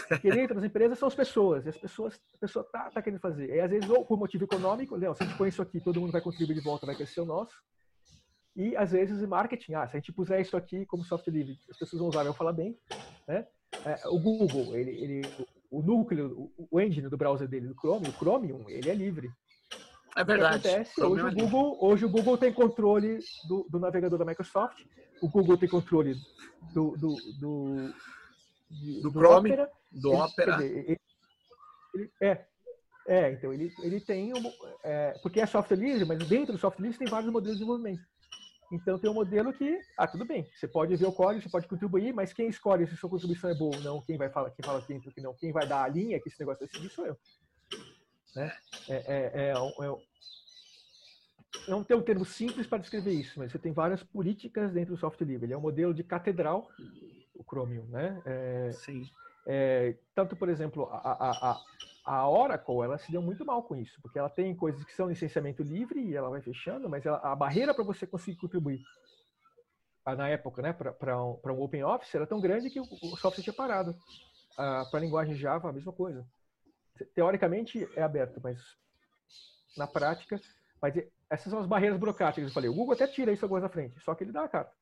Porque dentro das empresas são as pessoas, e as pessoas, a pessoa tá, tá querendo fazer. E às vezes, ou por motivo econômico, Léo, se a gente põe isso aqui, todo mundo vai contribuir de volta, vai crescer o nosso. E às vezes marketing, ah, se a gente puser isso aqui como software livre, as pessoas vão usar, vão falar bem, né? É, o Google, ele, ele, o núcleo, o engine do browser dele, do Chrome, o Chromium, ele é livre. É verdade. Acontece, hoje, o Google, hoje o Google tem controle do, do, navegador da Microsoft, o Google tem controle do, do, do, do, do Chrome, Opera, do ele, Opera. Dizer, ele, ele, é, é, então ele, ele tem, é, porque é software livre, mas dentro do software livre tem vários modelos de desenvolvimento. Então tem um modelo que, ah, tudo bem, você pode ver o código, você pode contribuir, mas quem escolhe se sua contribuição é boa ou não, quem vai falar, quem fala dentro que não, quem vai dar a linha que esse negócio vai seguir sou eu. Né? É, é, é, é, não tem um termo simples para descrever isso, mas você tem várias políticas dentro do software livre. Ele é um modelo de catedral, o Chromium, né? É, Sim. É, tanto, por exemplo, a, a, a Oracle, ela se deu muito mal com isso, porque ela tem coisas que são licenciamento livre e ela vai fechando, mas ela, a barreira para você conseguir contribuir ah, na época, né, para um, um Open Office era tão grande que o, o software tinha parado. Ah, para a linguagem Java, a mesma coisa. Teoricamente é aberto, mas na prática. Mas essas são as barreiras burocráticas. Eu falei, o Google até tira isso agora da frente, só que ele dá a carta.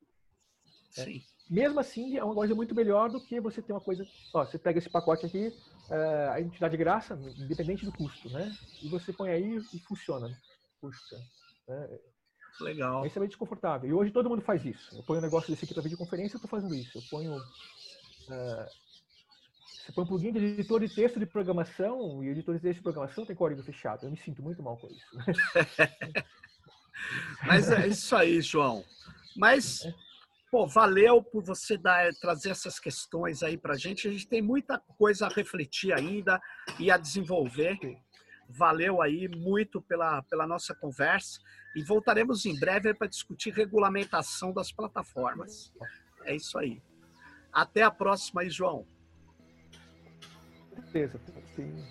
É. Sim. Mesmo assim, é uma coisa muito melhor do que você ter uma coisa. Ó, você pega esse pacote aqui, uh, a gente dá de graça, independente do custo, né? E você põe aí e funciona. Puxa. Né? Legal. É extremamente desconfortável. E hoje todo mundo faz isso. Eu ponho um negócio desse aqui para videoconferência, eu estou fazendo isso. Eu ponho. Uh, você um plugin de editor de texto de programação, e editor de texto de programação tem código fechado. Eu me sinto muito mal com isso. [laughs] Mas é isso aí, João. Mas. Pô, valeu por você dar, trazer essas questões aí para gente. A gente tem muita coisa a refletir ainda e a desenvolver. Valeu aí muito pela, pela nossa conversa e voltaremos em breve para discutir regulamentação das plataformas. É isso aí. Até a próxima aí, João. Beleza, sim.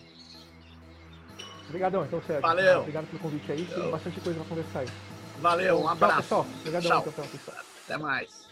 Obrigadão, então, Sérgio. Valeu. Obrigado pelo convite aí. Tem bastante coisa para conversar aí. Valeu, um abraço. Tchau, pessoal. Obrigadão, Tchau. Então, pessoal. Até mais.